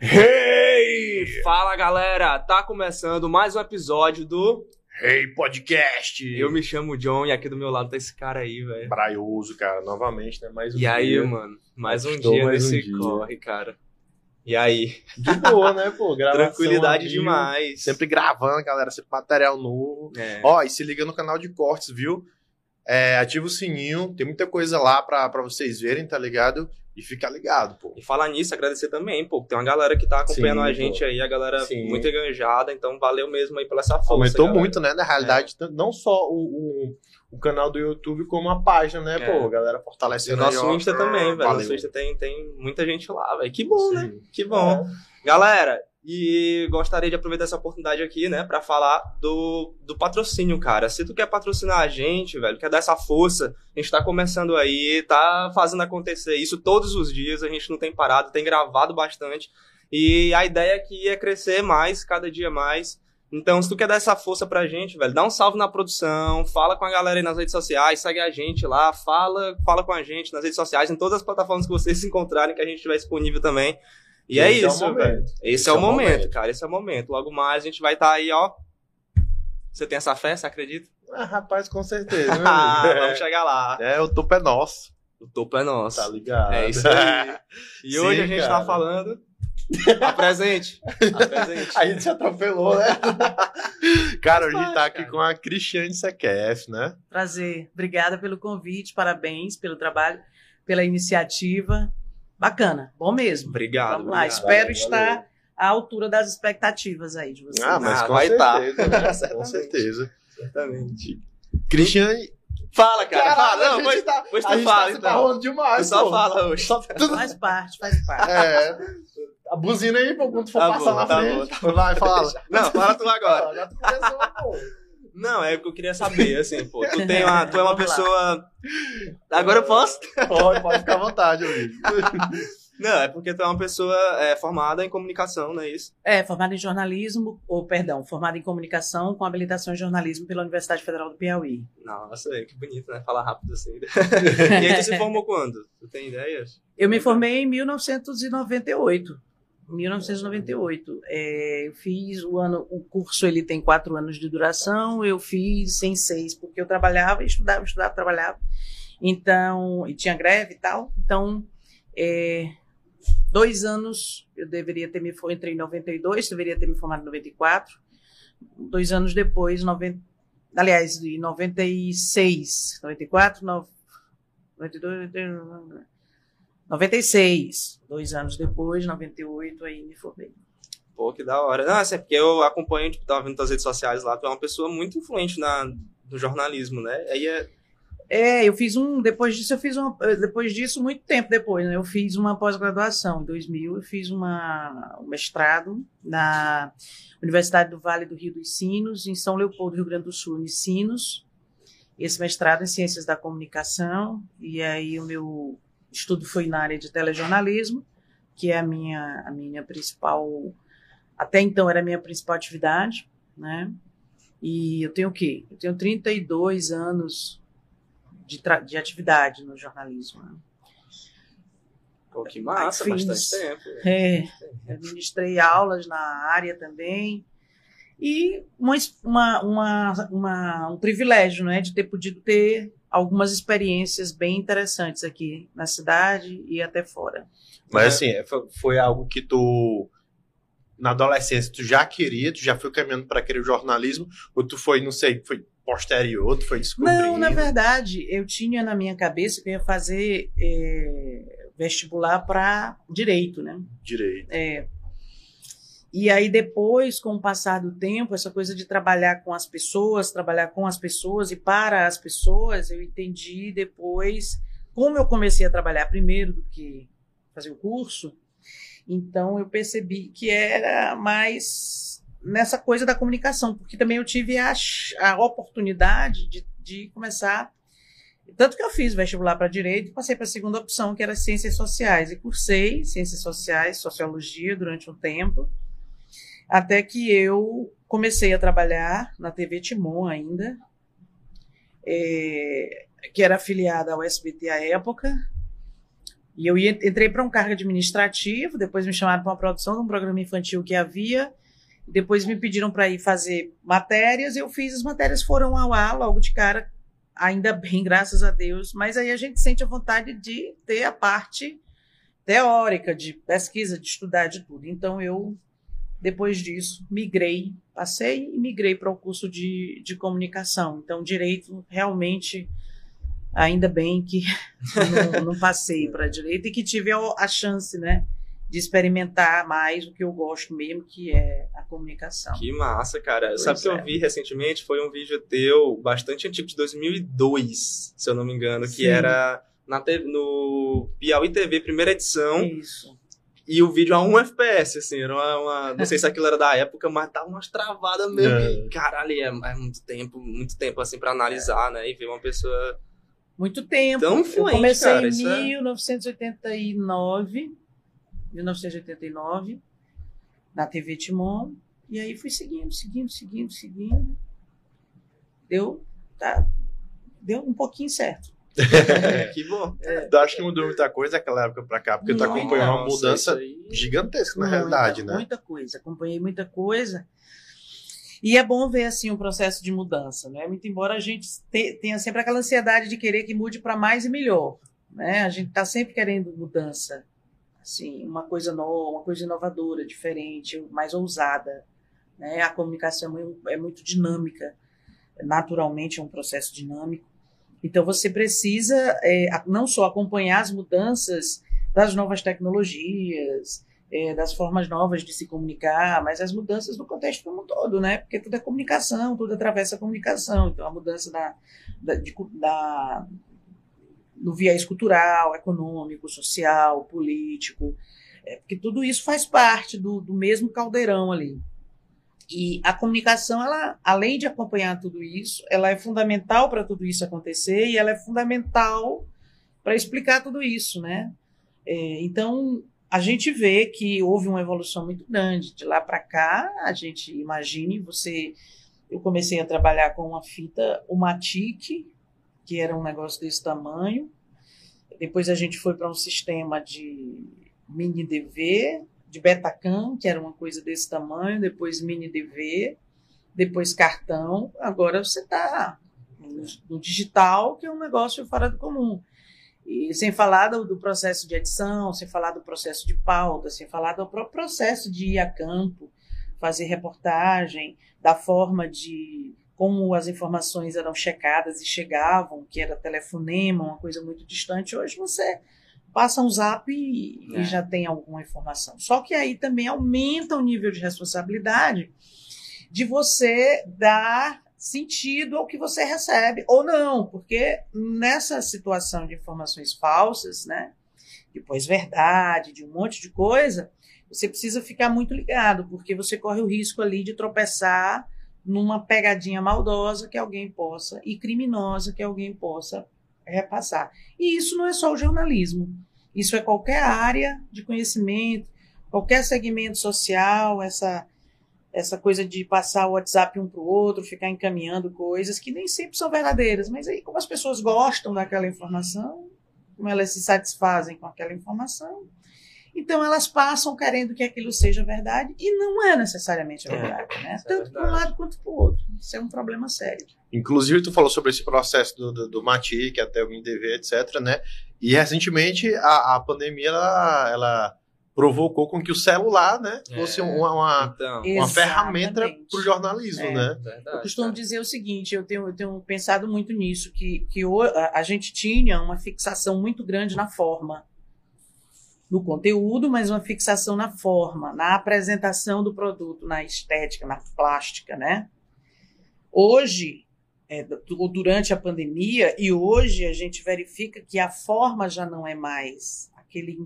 Hey! Fala galera, tá começando mais um episódio do Hey Podcast! Eu me chamo John e aqui do meu lado tá esse cara aí, velho. Braioso, cara, novamente, né? Mais um E aí, dia. mano, mais um Estou dia mais um nesse dia. corre, cara. E aí, De boa, né, pô? Gravação tranquilidade demais. Sempre gravando, galera, sempre material novo. É. Ó, e se liga no canal de cortes, viu? É, ativa o sininho, tem muita coisa lá pra, pra vocês verem, tá ligado? E fica ligado, pô. E falar nisso, agradecer também, pô. Tem uma galera que tá acompanhando Sim, a gente pô. aí, a galera Sim. muito enganjada, então valeu mesmo aí pela essa força. Aumentou galera. muito, né? Na realidade, t- não só o, o, o canal do YouTube, como a página, né, É. pô? A galera E o fortalecendo aí, nosso ó. Insta também, velho. Valeu. Nosso Insta tem, tem muita gente lá, velho. Que bom, né? Sim. Que bom. É. Galera, e gostaria de aproveitar essa oportunidade aqui, né, pra falar do, do patrocínio, cara. Se tu quer patrocinar a gente, velho, quer dar essa força, a gente tá começando aí, tá fazendo acontecer isso todos os dias, a gente não tem parado, tem gravado bastante. E a ideia aqui é crescer mais, cada dia mais. Então, se tu quer dar essa força pra gente, velho, dá um salve na produção, fala com a galera aí nas redes sociais, segue a gente lá, fala, fala com a gente nas redes sociais, em todas as plataformas que vocês encontrarem, que a gente estiver disponível também. E é Esse é isso, momento. velho. Esse, é, o momento, cara. Esse é o momento. Logo mais a gente vai estar aí, ó. Você tem essa fé, você acredita? Ah, rapaz, com certeza. Ah, vamos chegar lá. É, o topo é nosso, O topo é nosso. tá ligado? É isso aí. E Sim, hoje a gente cara. tá falando. Apresente. Apresente. A gente se atropelou, né? Cara, hoje a gente tá aqui cara. com a Cristiane CQF, né? Prazer. Obrigada pelo convite, parabéns pelo trabalho, pela iniciativa. Bacana, bom mesmo. Obrigado. Vamos lá, obrigado. espero valeu, estar valeu. à altura das expectativas aí de vocês. Ah, mas Ah, com vai certeza, tá. né? Com Certamente. certeza. Exatamente. Cristiane. Fala, cara. Caralho, fala. a Não, gente pois, tá- pois a tu gente fala, tá se então. Tu demais, só pô. fala hoje. Só tudo... Faz parte, faz parte. É. A buzina aí, pô, quando for Tá passar bom, na tá frente. bom, tá Vai, fala. Não, fala tu agora. Já tu começou, pô. Não, é o que eu queria saber, assim, pô. Tu, tem uma, tu é uma pessoa. Agora eu posso? Pode, pode ficar à vontade, amigo. Não, é porque tu é uma pessoa é, formada em comunicação, não é isso? É, formada em jornalismo, ou perdão, formada em comunicação com habilitação em jornalismo pela Universidade Federal do Piauí. Nossa, que bonito, né? Falar rápido assim. e aí tu se formou quando? Tu tem ideia? Eu me formei em 1998. 1998. É, eu fiz o ano, o curso ele tem quatro anos de duração, eu fiz em seis, porque eu trabalhava, estudava, estudava, trabalhava. Então, e tinha greve e tal. Então, é, dois anos eu deveria ter me formado, entrei em 92, deveria ter me formado em 94. Dois anos depois, 90, aliás, em 96, 94, no- 92, 92, 96. Dois anos depois, 98, aí me formei. Pô, que da hora. Não, assim, é porque eu acompanho, tipo, tava vendo tuas redes sociais lá, tu é uma pessoa muito influente na, no jornalismo, né? Aí é. É, eu fiz um. Depois disso, eu fiz uma. Depois disso, muito tempo depois, né? Eu fiz uma pós-graduação. Em 2000, eu fiz uma, um mestrado na Universidade do Vale do Rio dos Sinos, em São Leopoldo, Rio Grande do Sul, em Sinos. Esse mestrado em Ciências da Comunicação. E aí, o meu estudo foi na área de telejornalismo, que é a minha, a minha principal. Até então, era a minha principal atividade, né? E eu tenho o quê? Eu tenho 32 anos de, de atividade no jornalismo. né? Pô, que massa, Fiz. bastante tempo. É, eu ministrei aulas na área também. E uma, uma, uma- um privilégio né, de ter podido ter algumas experiências bem interessantes aqui na cidade e até fora. Mas assim, é, foi- foi algo que tu. Na adolescência, tu já queria, tu já foi caminhando para aquele jornalismo, ou tu foi, não sei, foi posterior, tu foi descobrindo? Não, na verdade, eu tinha na minha cabeça que eu ia fazer é, vestibular para direito, né? Direito. É. E aí depois, com o passar do tempo, essa coisa de trabalhar com as pessoas, trabalhar com as pessoas e para as pessoas, eu entendi depois, como eu comecei a trabalhar primeiro do que fazer o curso, então eu percebi que era mais nessa coisa da comunicação, porque também eu tive a, a oportunidade de, de começar tanto que eu fiz vestibular para direito passei para a segunda opção, que era ciências sociais. E cursei ciências sociais, sociologia durante um tempo, até que eu comecei a trabalhar na TV Timon ainda, é, que era afiliada ao SBT à época. E eu entrei para um cargo administrativo, depois me chamaram para uma produção de um programa infantil que havia, depois me pediram para ir fazer matérias, eu fiz as matérias, foram ao ar logo de cara, ainda bem, graças a Deus, mas aí a gente sente a vontade de ter a parte teórica, de pesquisa, de estudar de tudo. Então eu, depois disso, migrei, passei e migrei para o curso de, de comunicação. Então, direito realmente ainda bem que não, não passei para direito e que tive a, a, chance, né, de experimentar mais o que eu gosto mesmo, que é a comunicação. Que massa, cara. Pois Sabe o é. que eu é. vi recentemente? Foi um vídeo teu, bastante antigo, de 2002, se eu não me engano, Sim. que era na TV, no Piauí TV, primeira edição. Isso. E o vídeo a 1 FPS, assim, era uma, uma, Não sei se aquilo era da época, mas tava umas travadas mesmo. É. caralho, é, é, muito tempo, muito tempo, assim, para analisar, é. né? E ver uma pessoa muito tempo. Tão influente, eu comecei cara, em 1989, é... 1989, na TV Timon, e aí fui seguindo, seguindo, seguindo, seguindo. Deu, tá, deu um pouquinho certo. É, que bom. É, eu acho que mudou muita coisa daquela época para cá, porque tu acompanhou uma mudança gigantesca na muita, realidade, né? Muita coisa, acompanhei muita coisa. E é bom ver assim um processo de mudança, né? Muito embora a gente tenha sempre aquela ansiedade de querer que mude para mais e melhor, né? A gente está sempre querendo mudança, assim, uma coisa nova, uma coisa inovadora, diferente, mais ousada, né? A comunicação é muito dinâmica, naturalmente é um processo dinâmico. Então você precisa é, não só acompanhar as mudanças das novas tecnologias, é, das formas novas de se comunicar, mas as mudanças no contexto como um todo, né? Porque tudo é comunicação, tudo atravessa a comunicação. Então, a mudança da, da, de, da, no viés cultural, econômico, social, político, é, porque tudo isso faz parte do, do mesmo caldeirão ali. E a comunicação, ela, além de acompanhar tudo isso, ela é fundamental para tudo isso acontecer e ela é fundamental para explicar tudo isso, né? É, então, a gente vê que houve uma evolução muito grande. De lá para cá, a gente imagine, você. Eu comecei a trabalhar com uma fita, o Matic, que era um negócio desse tamanho. Depois a gente foi para um sistema de mini DV, de Betacam, que era uma coisa desse tamanho, depois mini DV, depois cartão. Agora você está no digital, que é um negócio fora do comum. E sem falar do, do, processo de edição, sem falar do processo de pauta, sem falar do próprio processo de ir a campo, fazer reportagem, da forma de como as informações eram checadas e chegavam, que era telefonema, uma coisa muito distante. Hoje você passa um zap e, é. e já tem alguma informação. Só que aí também aumenta o nível de responsabilidade de você dar sentido ao que você recebe, ou não, porque nessa situação de informações falsas, né, depois verdade, de um monte de coisa, você precisa ficar muito ligado, porque você corre o risco ali de tropeçar numa pegadinha maldosa que alguém possa, e criminosa que alguém possa repassar. E isso não é só o jornalismo, isso é qualquer área de conhecimento, qualquer segmento social, essa essa coisa de passar o WhatsApp um para o outro, ficar encaminhando coisas que nem sempre são verdadeiras, mas aí como as pessoas gostam daquela informação, como elas se satisfazem com aquela informação, então elas passam querendo que aquilo seja verdade e não é necessariamente a é, verdade, é, né? Tanto é para um lado quanto para o outro. Isso é um problema sério. Inclusive, tu falou sobre esse processo do, do, do Mati, que até o MDV, etc, né? E recentemente a, a pandemia, ela, ela provocou com que o celular, né, é. fosse uma, uma, então, uma ferramenta para o jornalismo, é, né? Verdade, eu costumo dizer o seguinte, eu tenho, eu tenho pensado muito nisso, que, que a, a gente tinha uma fixação muito grande na forma, no conteúdo, mas uma fixação na forma, na apresentação do produto, na estética, na plástica, né? Hoje, é, durante a pandemia, e hoje a gente verifica que a forma já não é mais aquele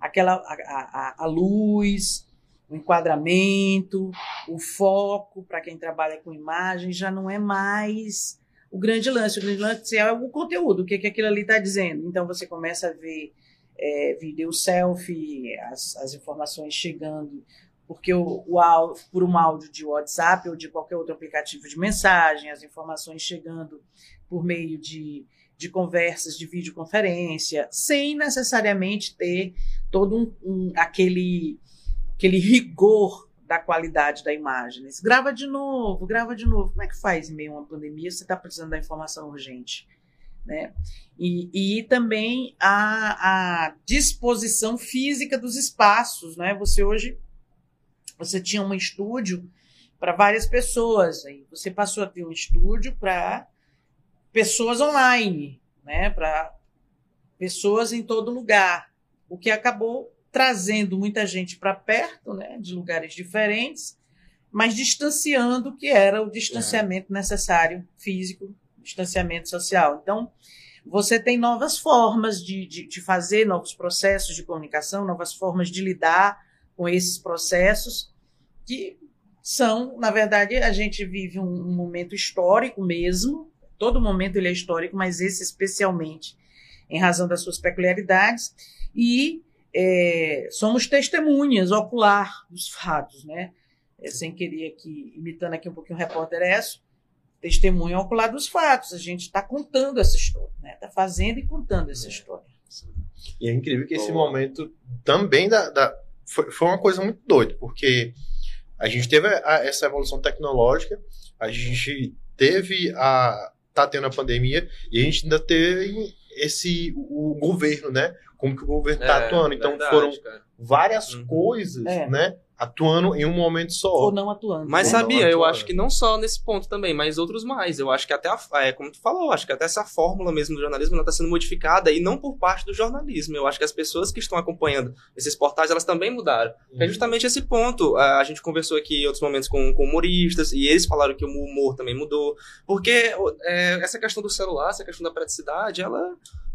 aquela a, a, a luz, o enquadramento, o foco para quem trabalha com imagem já não é mais o grande lance. O grande lance é o conteúdo, o que, que aquilo ali está dizendo. Então você começa a ver é, vídeo selfie, as, as informações chegando porque o, o por um áudio de WhatsApp ou de qualquer outro aplicativo de mensagem, as informações chegando por meio de, de conversas de videoconferência, sem necessariamente ter todo um, um, aquele, aquele rigor da qualidade da imagem. Né? Grava de novo, grava de novo. Como é que faz em meio a uma pandemia? Você está precisando da informação urgente. Né? E, e também a, a disposição física dos espaços. Né? Você hoje você tinha um estúdio para várias pessoas. Aí você passou a ter um estúdio para pessoas online, né? para pessoas em todo lugar. O que acabou trazendo muita gente para perto, né, de lugares diferentes, mas distanciando o que era o distanciamento é. necessário físico, distanciamento social. Então, você tem novas formas de, de, de, fazer novos processos de comunicação, novas formas de lidar com esses processos, que são, na verdade, a gente vive um, um momento histórico mesmo, todo momento ele é histórico, mas esse especialmente, em razão das suas peculiaridades, e é, somos testemunhas ocular dos fatos, né? É, sem querer aqui, imitando aqui um pouquinho o repórter Esso, testemunha ocular dos fatos. A gente está contando essa história, né? Está fazendo e contando essa é. história. E é incrível que esse momento também da, da foi, foi, uma coisa muito doida, porque a gente teve a, essa evolução tecnológica, a gente teve a tá tendo a pandemia e a gente ainda teve esse o governo, né? como que o governo está é, atuando. Então verdade, foram cara. várias uhum. coisas, é. né? Atuando em um momento só. Ou não atuando. Mas sabia, eu acho que não só nesse ponto também, mas outros mais. Eu acho que até, a, é, como tu falou, acho que até essa fórmula mesmo do jornalismo está sendo modificada e não por parte do jornalismo. Eu acho que as pessoas que estão acompanhando esses portais, elas também mudaram. Uhum. É justamente esse ponto. A gente conversou aqui em outros momentos com, com humoristas e eles falaram que o humor também mudou. Porque é, essa questão do celular, essa questão da praticidade, ela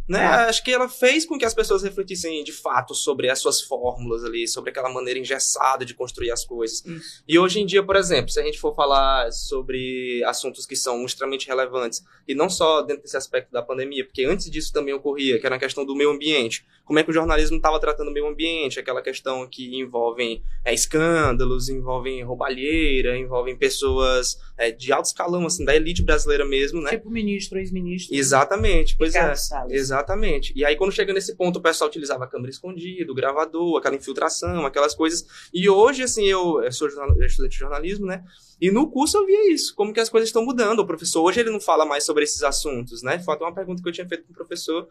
né? É. Acho que ela fez com que as pessoas refletissem de fato sobre as suas fórmulas ali, sobre aquela maneira engessada de construir as coisas. Isso. E hoje em dia, por exemplo, se a gente for falar sobre assuntos que são extremamente relevantes, e não só dentro desse aspecto da pandemia, porque antes disso também ocorria, que era a questão do meio ambiente. Como é que o jornalismo estava tratando o meio ambiente, aquela questão que envolvem é, escândalos, envolvem roubalheira, envolvem pessoas é, de alto escalão, assim, da elite brasileira mesmo, né? Tipo ministro, ex-ministro. Exatamente, pois Ricardo é. Salles. Exatamente. E aí, quando chega nesse ponto, o pessoal utilizava a câmera escondida, o gravador, aquela infiltração, aquelas coisas. E hoje, assim, eu, eu sou estudante de jornalismo, né? E no curso eu via isso, como que as coisas estão mudando. O professor hoje ele não fala mais sobre esses assuntos, né? Foi até uma pergunta que eu tinha feito para o professor,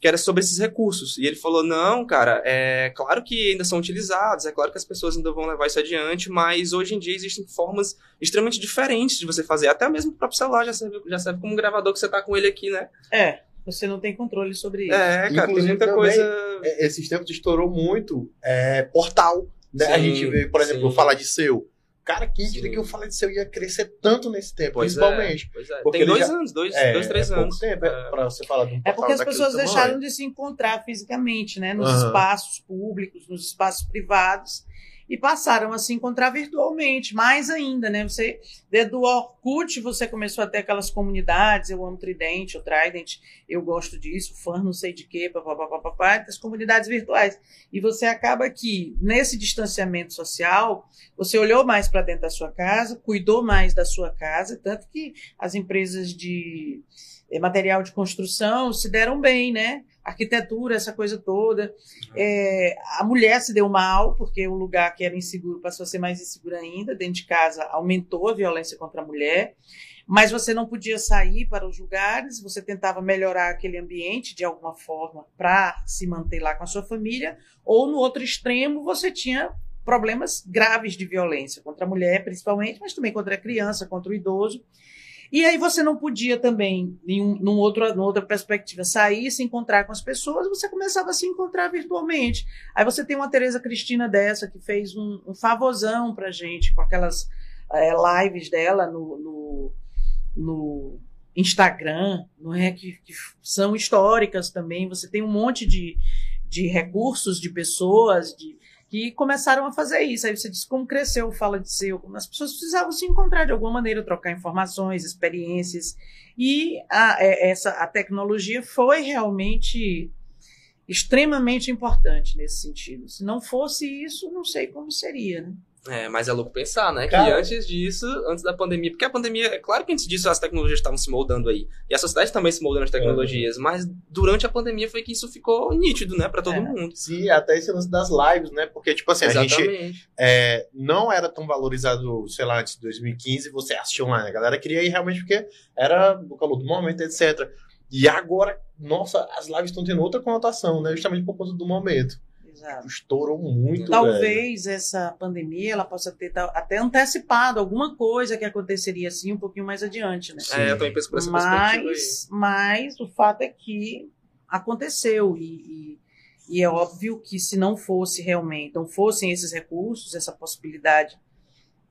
que era sobre esses recursos. E ele falou: não, cara, é claro que ainda são utilizados, é claro que as pessoas ainda vão levar isso adiante, mas hoje em dia existem formas extremamente diferentes de você fazer. Até mesmo o próprio celular já serve, já serve como um gravador que você tá com ele aqui, né? É você não tem controle sobre isso. É, cara, Inclusive, tem muita também, coisa. É, esses tempos estourou muito é, portal. Né? Sim, a gente vê, por exemplo, falar de seu. Cara, quem diria que eu falei de seu ia crescer tanto nesse tempo, pois é, principalmente. É, pois é. Tem dois já... anos, dois, é, dois três é anos. Tempo é. Pra você falar de um É porque as pessoas deixaram de se encontrar fisicamente, né? Nos uhum. espaços públicos, nos espaços privados e passaram a se encontrar virtualmente, mais ainda, né? Você, desde o Orkut, você começou a ter aquelas comunidades, eu amo Tridente, o Trident, eu gosto disso, fã não sei de quê, papapá, das comunidades virtuais. E você acaba que, nesse distanciamento social, você olhou mais para dentro da sua casa, cuidou mais da sua casa, tanto que as empresas de material de construção se deram bem, né? arquitetura, essa coisa toda. É, a mulher se deu mal, porque o lugar que era inseguro passou a ser mais inseguro ainda. Dentro de casa aumentou a violência contra a mulher. Mas você não podia sair para os lugares, você tentava melhorar aquele ambiente de alguma forma para se manter lá com a sua família, ou no outro extremo você tinha problemas graves de violência contra a mulher, principalmente, mas também contra a criança, contra o idoso. E aí você não podia também, em um, num outro, numa outra perspectiva, sair, se encontrar com as pessoas, você começava a se encontrar virtualmente. Aí você tem uma Tereza Cristina dessa, que fez um, um favorzão pra gente, com aquelas é, lives dela no, no, no Instagram, não é? Que, que, são históricas também. Você tem um monte de, de recursos de pessoas, de, que começaram a fazer isso. Aí você diz como cresceu o Fala de Seu, as pessoas precisavam se encontrar de alguma maneira, trocar informações, experiências. E a, é, essa, a tecnologia foi realmente extremamente importante nesse sentido. Se não fosse isso, não sei como seria. Né? É, mas é louco pensar, né? Cara, que antes disso, antes da pandemia, porque a pandemia, é claro que antes disso as tecnologias estavam se moldando aí. E a sociedade também se moldando as tecnologias, mas durante a pandemia foi que isso ficou nítido, né, para todo É. mundo. Sim, até esse lance das lives, né? Porque, tipo assim, a gente Exatamente. é, não era tão valorizado, sei lá, antes de 2015, você assistia online. A galera queria ir realmente porque era o calor do momento, etc. E agora, nossa, as lives estão tendo outra conotação, né? Justamente por conta do momento. Exato. Estourou muito, velho. Talvez essa pandemia ela possa ter até antecipado alguma coisa que aconteceria assim um pouquinho mais adiante, né? É, eu também penso por essa. Mas, mas o fato é que aconteceu e, e, e é óbvio que se não fosse realmente, não fossem esses recursos, essa possibilidade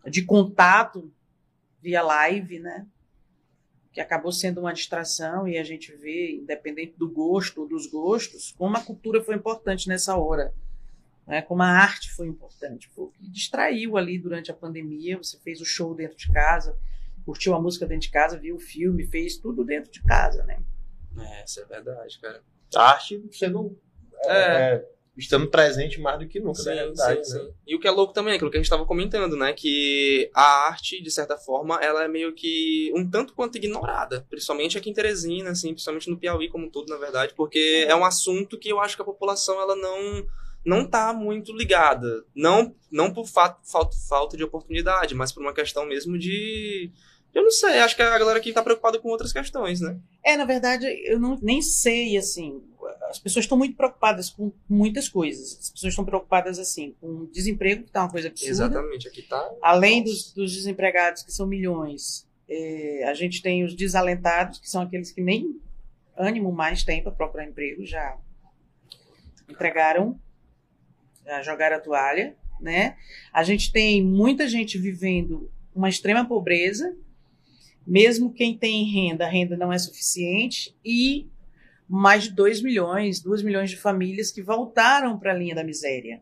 de contato via live, né? Que acabou sendo uma distração e a gente vê, independente do gosto ou dos gostos, como a cultura foi importante nessa hora. Né, como a arte foi importante, foi o que distraiu ali durante a pandemia. Você fez o show dentro de casa, curtiu a música dentro de casa, viu o filme, fez tudo dentro de casa, né? É, isso é verdade, cara. A arte sendo. é, estando presente mais do que nunca, na Sim, realidade. sim, né? sim. E o que é louco também, é aquilo que a gente estava comentando, né? Que a arte, de certa forma, ela é meio que um tanto quanto ignorada. Principalmente aqui em Teresina, assim, principalmente no Piauí como um todo, na verdade, porque é um assunto que eu acho que a população ela não não tá muito ligada. Não, não por fa falta, falta de oportunidade, mas por uma questão mesmo de. Eu não sei, acho que a galera aqui tá preocupada com outras questões, né? É, na verdade, eu não, nem sei, assim, as pessoas estão muito preocupadas com muitas coisas. As pessoas estão preocupadas, assim, com desemprego, que tá uma coisa absurda. Exatamente, aqui tá. Além dos, dos desempregados, que são milhões, é, a gente tem os desalentados, que são aqueles que nem ânimo mais têm para procurar emprego, já entregaram, já jogaram a toalha, né? A gente tem muita gente vivendo uma extrema pobreza, mesmo quem tem renda, a renda não é suficiente, e mais de 2 milhões, 2 milhões de famílias que voltaram para a linha da miséria.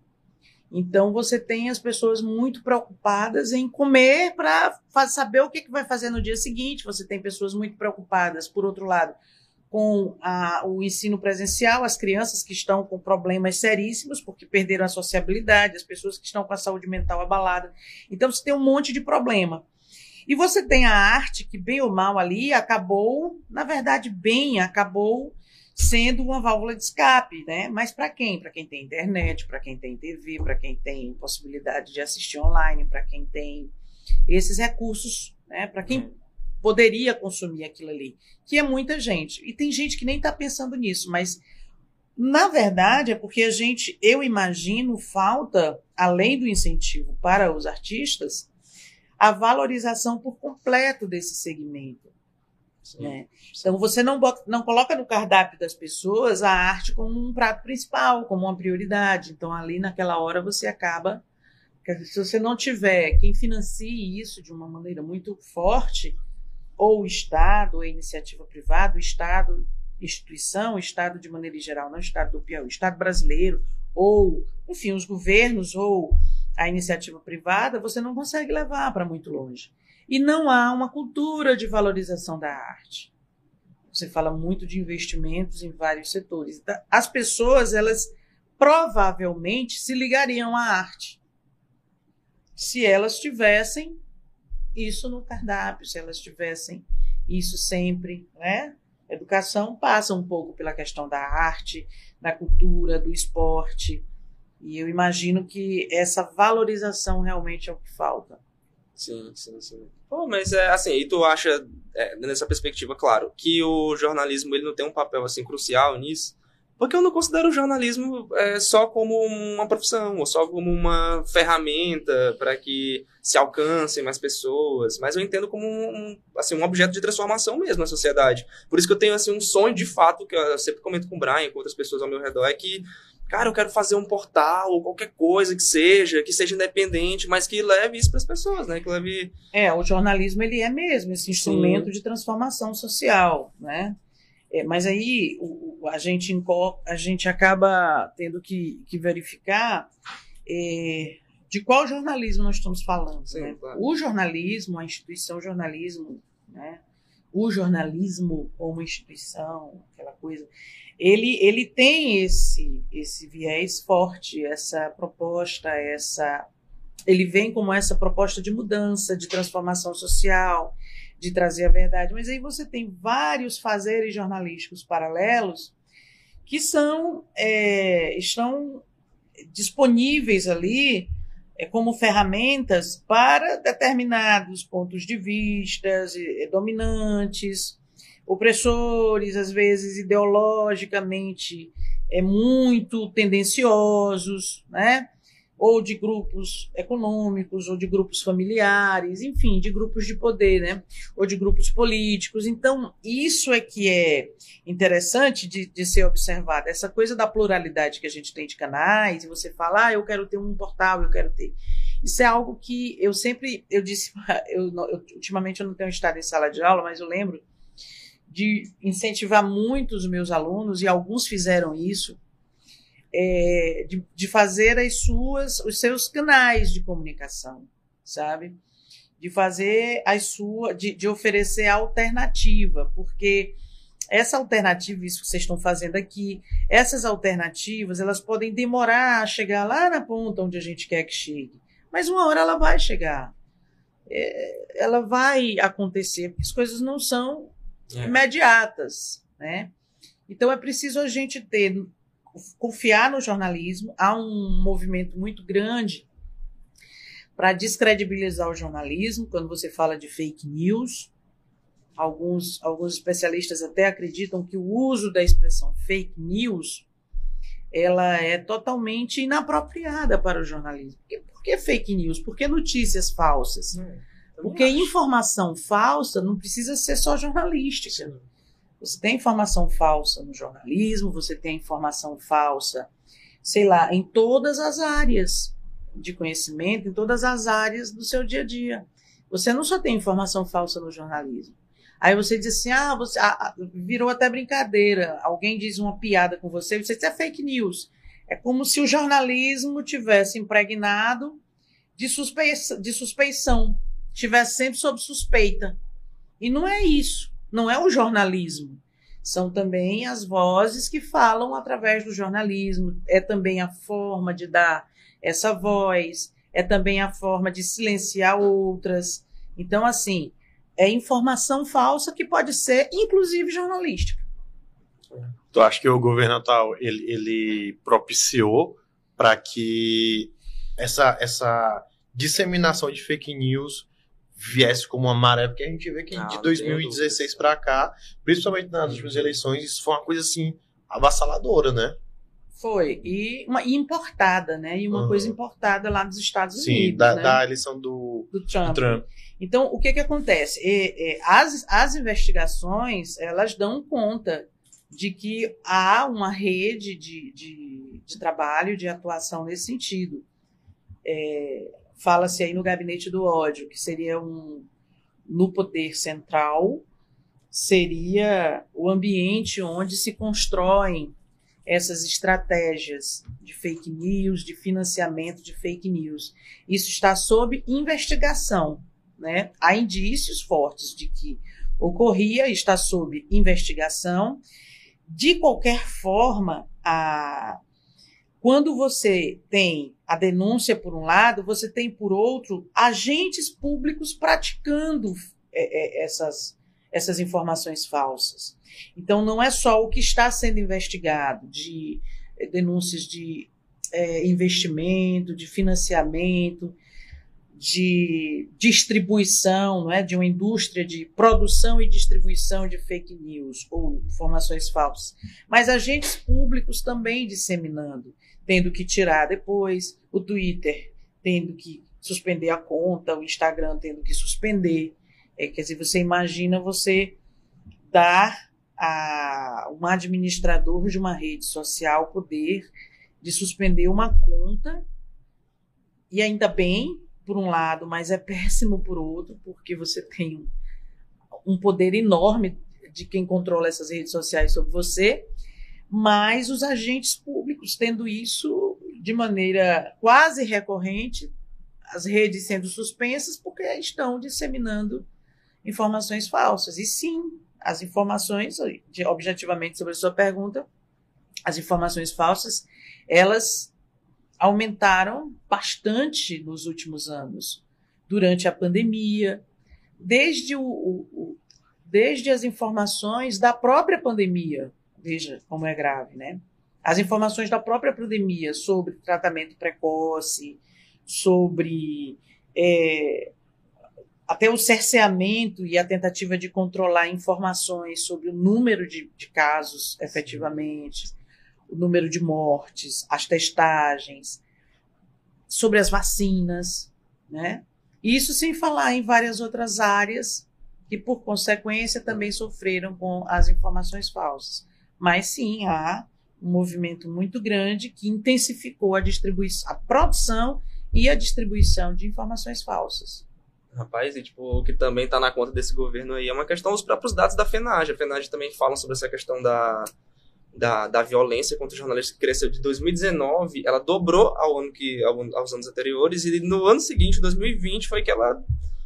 Então você tem as pessoas muito preocupadas em comer para saber o que, que vai fazer no dia seguinte. Você tem pessoas muito preocupadas, por outro lado, com a, o ensino presencial, as crianças que estão com problemas seríssimos porque perderam a sociabilidade, as pessoas que estão com a saúde mental abalada. Então você tem um monte de problema. E você tem a arte que, bem ou mal ali, acabou, na verdade, bem, acabou sendo uma válvula de escape, né? Mas para quem? Para quem tem internet, para quem tem TV, para quem tem possibilidade de assistir online, para quem tem esses recursos, né? Para quem poderia consumir aquilo ali, que é muita gente. E tem gente que nem está pensando nisso, mas na verdade é porque a gente, eu imagino, falta, além do incentivo para os artistas, a valorização por completo desse segmento. Né? Então você não, bota, não coloca no cardápio das pessoas a arte como um prato principal, como uma prioridade. Então ali naquela hora você acaba. Se você não tiver quem financie isso de uma maneira muito forte, ou o Estado, ou a iniciativa privada, o Estado, instituição, o Estado de maneira geral, não o Estado do Piauí, o Estado brasileiro, ou, enfim, os governos, ou a iniciativa privada, você não consegue levar para muito longe. E não há uma cultura de valorização da arte. Você fala muito de investimentos em vários setores. As pessoas, elas provavelmente se ligariam à arte se elas tivessem isso no cardápio, se elas tivessem isso sempre, né? Educação passa um pouco pela questão da arte, da cultura, do esporte. E eu imagino que essa valorização realmente é o que falta. Sim, sim, sim. Pô, mas é assim, e tu acha, é, nessa perspectiva, claro, que o jornalismo ele não tem um papel assim crucial nisso? Porque eu não considero o jornalismo é, só como uma profissão, ou só como uma ferramenta para que se alcancem mais pessoas, mas eu entendo como um, assim, um objeto de transformação mesmo na sociedade. Por isso que eu tenho assim, um sonho de fato, que eu sempre comento com o Brian, com outras pessoas ao meu redor, é que cara, eu quero fazer um portal ou qualquer coisa que seja, que seja independente, mas que leve isso para as pessoas, né? Que leve. É, o jornalismo ele é mesmo esse instrumento Sim. de transformação social, né? É, mas aí o, a, gente, a gente acaba tendo que, que verificar é, de qual jornalismo nós estamos falando. Sim, né? claro. O jornalismo, a instituição jornalismo, né? o jornalismo como instituição, aquela coisa, ele, ele tem esse, esse viés forte, essa proposta, essa ele vem como essa proposta de mudança, de transformação social, de trazer a verdade. Mas aí você tem vários fazeres jornalísticos paralelos que são é, estão disponíveis ali é, como ferramentas para determinados pontos de vista dominantes, opressores, às vezes ideologicamente é muito tendenciosos, né? Ou de grupos econômicos, ou de grupos familiares, enfim, de grupos de poder, né? Ou de grupos políticos. Então, isso é que é interessante de, de ser observado. Essa coisa da pluralidade que a gente tem de canais, e você fala, ah, eu quero ter um portal, eu quero ter. Isso é algo que eu sempre, eu disse, eu, eu, ultimamente eu não tenho estado em sala de aula, mas eu lembro de incentivar muito os meus alunos, e alguns fizeram isso, é, de, de fazer as suas, os seus canais de comunicação, sabe? De fazer as suas, de, de oferecer alternativa, porque essa alternativa, isso que vocês estão fazendo aqui, essas alternativas, elas podem demorar a chegar lá na ponta onde a gente quer que chegue, mas uma hora ela vai chegar. É, ela vai acontecer, porque as coisas não são é. imediatas, né? Então é preciso a gente ter confiar no jornalismo. Há um movimento muito grande para descredibilizar o jornalismo quando você fala de fake news. Alguns, alguns especialistas até acreditam que o uso da expressão fake news ela é totalmente inapropriada para o jornalismo. Por que, fake news? Por que notícias falsas? É, Porque acho. informação falsa não precisa ser só jornalística. Sim. Você tem informação falsa no jornalismo, você tem informação falsa, sei lá, em todas as áreas de conhecimento, em todas as áreas do seu dia a dia. Você não só tem informação falsa no jornalismo. Aí você diz assim, ah, você ah, virou até brincadeira. Alguém diz uma piada com você, você diz é fake news. É como se o jornalismo tivesse impregnado de, suspeição, de suspeição, tivesse sempre sob suspeita. E não é isso não é o jornalismo. São também as vozes que falam através do jornalismo, é também a forma de dar essa voz, é também a forma de silenciar outras. Então, assim, é informação falsa que pode ser, inclusive, jornalística. Tu acha que o governo atual ele, ele propiciou para que essa, essa disseminação de fake news viesse como uma maré, porque a gente vê que de 2016 para cá, principalmente nas últimas eleições, isso foi uma coisa assim avassaladora, né? Foi. E, uma, e importada, né? E uma uhum. coisa importada lá dos Estados Sim, Unidos. Sim, da, né? da, eleição do, do, Trump. do, Trump. Então, o que que acontece? É, é, as, as investigações, elas dão conta de que há uma rede de, de, de trabalho, de atuação nesse sentido. É, fala-se aí no gabinete do ódio, que seria um no poder central, seria o ambiente onde se constroem essas estratégias de fake news, de financiamento de fake news. Isso está sob investigação, né? Há indícios fortes de que ocorria, está sob investigação. De qualquer forma, a quando você tem a denúncia por um lado, você tem por outro agentes públicos praticando é, é, essas, essas informações falsas. Então, não é só o que está sendo investigado de é, denúncias de é, investimento, de financiamento, de distribuição, não é, de uma indústria de produção e distribuição de fake news ou informações falsas, mas agentes públicos também disseminando tendo que tirar depois, o Twitter tendo que suspender a conta, o Instagram tendo que suspender. É, quer dizer, você imagina você dar a um administrador de uma rede social poder de suspender uma conta e ainda bem por um lado, mas é péssimo por outro, porque você tem um poder enorme de quem controla essas redes sociais sobre você mas os agentes públicos tendo isso de maneira quase recorrente, as redes sendo suspensas porque estão disseminando informações falsas. E sim, as informações, objetivamente sobre a sua pergunta, as informações falsas, elas aumentaram bastante nos últimos anos, durante a pandemia, desde, o, o, desde as informações da própria pandemia, veja como é grave, né? As informações da própria pandemia sobre tratamento precoce, sobre é, até o cerceamento e a tentativa de controlar informações sobre o número de, de casos efetivamente, o número de mortes, as testagens, sobre as vacinas, né? Isso sem falar em várias outras áreas que, por consequência, também sofreram com as informações falsas. Mas sim, há um movimento muito grande que intensificou a distribuição, a produção e a distribuição de informações falsas. Rapaz, e tipo, o que também está na conta desse governo aí é uma questão dos próprios dados da FENAGE. A FENAGE também fala sobre essa questão da, da, da violência contra jornalistas que cresceu de 2019, ela dobrou ao ano que, ao, aos anos anteriores, e no ano seguinte, 2020, foi que ela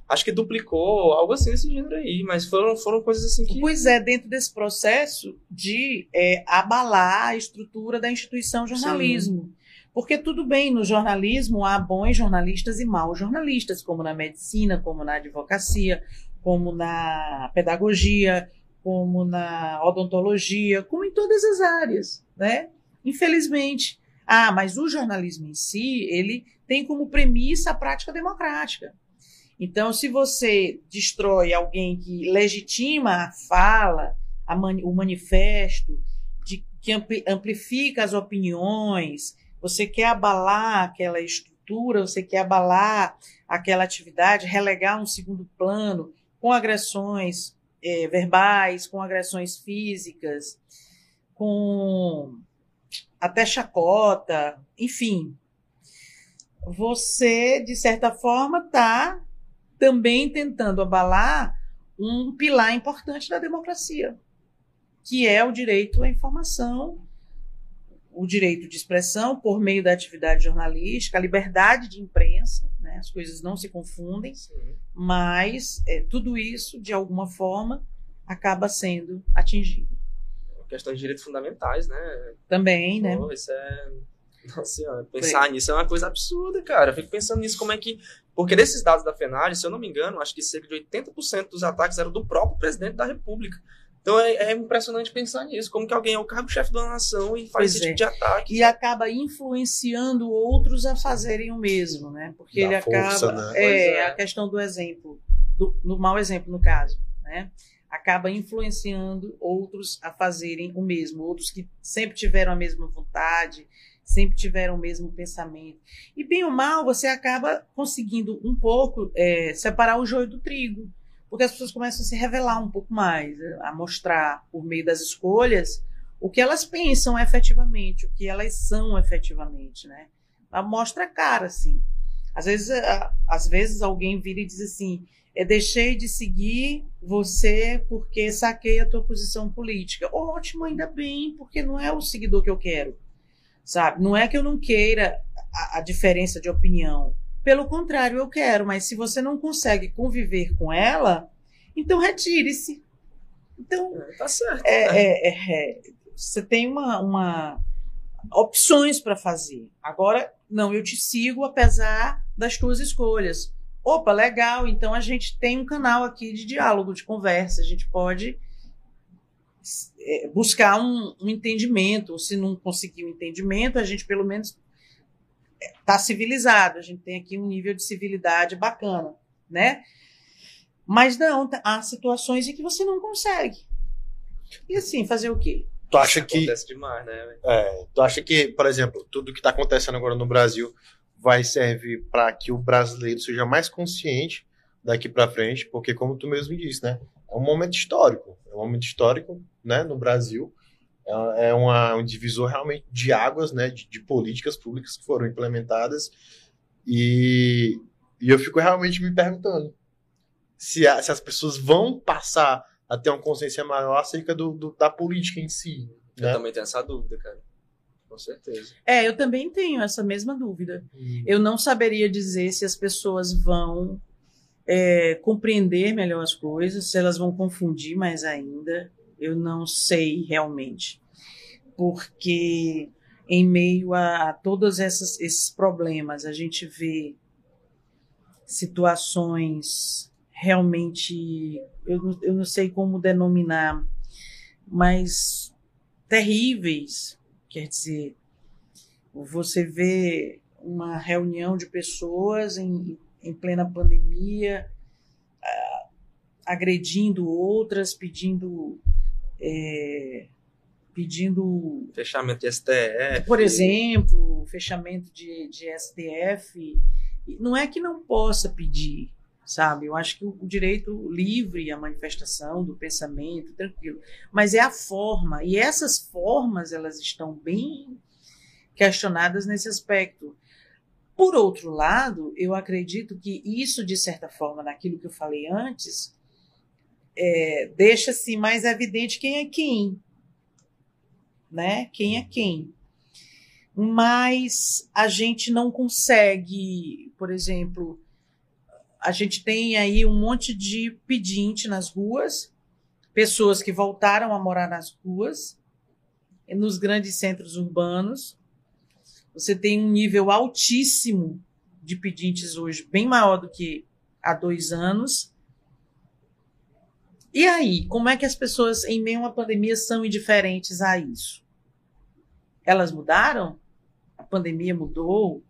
acho que duplicou, algo assim desse gênero aí, mas foram, foram coisas assim que. Pois é, dentro desse processo de é, abalar a estrutura da instituição jornalismo. Sim. Porque tudo bem, no jornalismo há bons jornalistas e maus jornalistas, como na medicina, como na advocacia, como na pedagogia, como na odontologia, como em todas as áreas, né? Infelizmente. Ah, mas o jornalismo em si, ele tem como premissa a prática democrática. Então, se você destrói alguém que legitima a fala, a mani o manifesto, de, que amplifica as opiniões, você quer abalar aquela estrutura, você quer abalar aquela atividade, relegar um segundo plano com agressões é, verbais, com agressões físicas, com até chacota, enfim. Você, de certa forma, está também tentando abalar um pilar importante da democracia, que é o direito à informação o direito de expressão por meio da atividade jornalística, a liberdade de imprensa, né? as coisas não se confundem, Sim. mas é, tudo isso, de alguma forma, acaba sendo atingido. Questões de direitos fundamentais, né? Também, né? Pô, isso é. Nossa senhora, pensar Foi. nisso é uma coisa absurda, cara. Eu fico pensando nisso, como é que. Porque desses dados da FENARE, se eu não me engano, acho que cerca de 80% dos ataques eram do próprio presidente da República. Então é, é, impressionante pensar nisso, como que alguém é o cargo-chefe da nação e faz pois esse é. tipo de ataque. E acaba influenciando outros a fazerem o mesmo, né? Porque Dá ele força, acaba. Né? É, é, a questão do exemplo, do, do mau exemplo, no caso, né? Acaba influenciando outros a fazerem o mesmo, outros que sempre tiveram a mesma vontade, sempre tiveram o mesmo pensamento. E bem ou mal, você acaba conseguindo um pouco é, separar o joio do trigo porque as pessoas começam a se revelar um pouco mais, a mostrar por meio das escolhas o que elas pensam efetivamente, o que elas são efetivamente, né? Ela mostra a cara, assim. Às vezes, às vezes alguém vira e diz assim: eu deixei de seguir você porque saquei a tua posição política. Ótimo, ainda bem, porque não é o seguidor que eu quero, sabe? Não é que eu não queira a, a diferença de opinião, pelo contrário, eu quero, mas se você não consegue conviver com ela, então retire-se. Então, é, tá certo. É, né? é, é, você tem uma, uma opções para fazer. Agora, não, eu te sigo apesar das tuas escolhas. Opa, legal. Então a gente tem um canal aqui de diálogo, de conversa. A gente pode é, buscar um, um entendimento. Ou se não conseguir um entendimento, a gente pelo menos está civilizado, a gente tem aqui um nível de civilidade bacana, né? Mas não, há situações em que você não consegue. E assim, fazer o quê? Tu acha que. Acontece demais, né? É, tu acha que, por exemplo, tudo que está acontecendo agora no Brasil vai servir para que o brasileiro seja mais consciente daqui para frente, porque, como tu mesmo disse, né? É um momento histórico. É um momento histórico né, no Brasil é, é uma, um divisor realmente de águas, né, de, de políticas públicas que foram implementadas. E, e eu fico realmente me perguntando se, a, se as pessoas vão passar a ter uma consciência maior acerca do, do da política em si. Eu né? também tenho essa dúvida, cara. Com certeza. É, eu também tenho essa mesma dúvida. Hum. Eu não saberia dizer se as pessoas vão é, compreender melhor as coisas, se elas vão confundir mais ainda eu não sei realmente. Porque em meio a, a todos essas, esses problemas, a gente vê situações realmente, eu, eu não sei como denominar, mas terríveis. Quer dizer, você vê uma reunião de pessoas em, em plena pandemia, agredindo outras, pedindo. É, pedindo. Fechamento de STF. Por exemplo, fechamento de, de STF. Não é que não possa pedir, sabe? Eu acho que o, direito livre à manifestação do pensamento, tranquilo, mas é a forma e essas formas elas estão bem questionadas nesse aspecto. Por outro lado, eu acredito que isso, de certa forma, naquilo que eu falei antes, é, deixa-se mais evidente quem é quem, né? Quem é quem. Mas a gente não consegue, por exemplo, a gente tem aí um monte de pedinte nas ruas, pessoas que voltaram a morar nas ruas, nos grandes centros urbanos. Você tem um nível altíssimo de pedintes hoje, bem maior do que há dois anos. E aí, como é que as pessoas, em meio a uma pandemia, são indiferentes a isso? Elas mudaram? A pandemia mudou?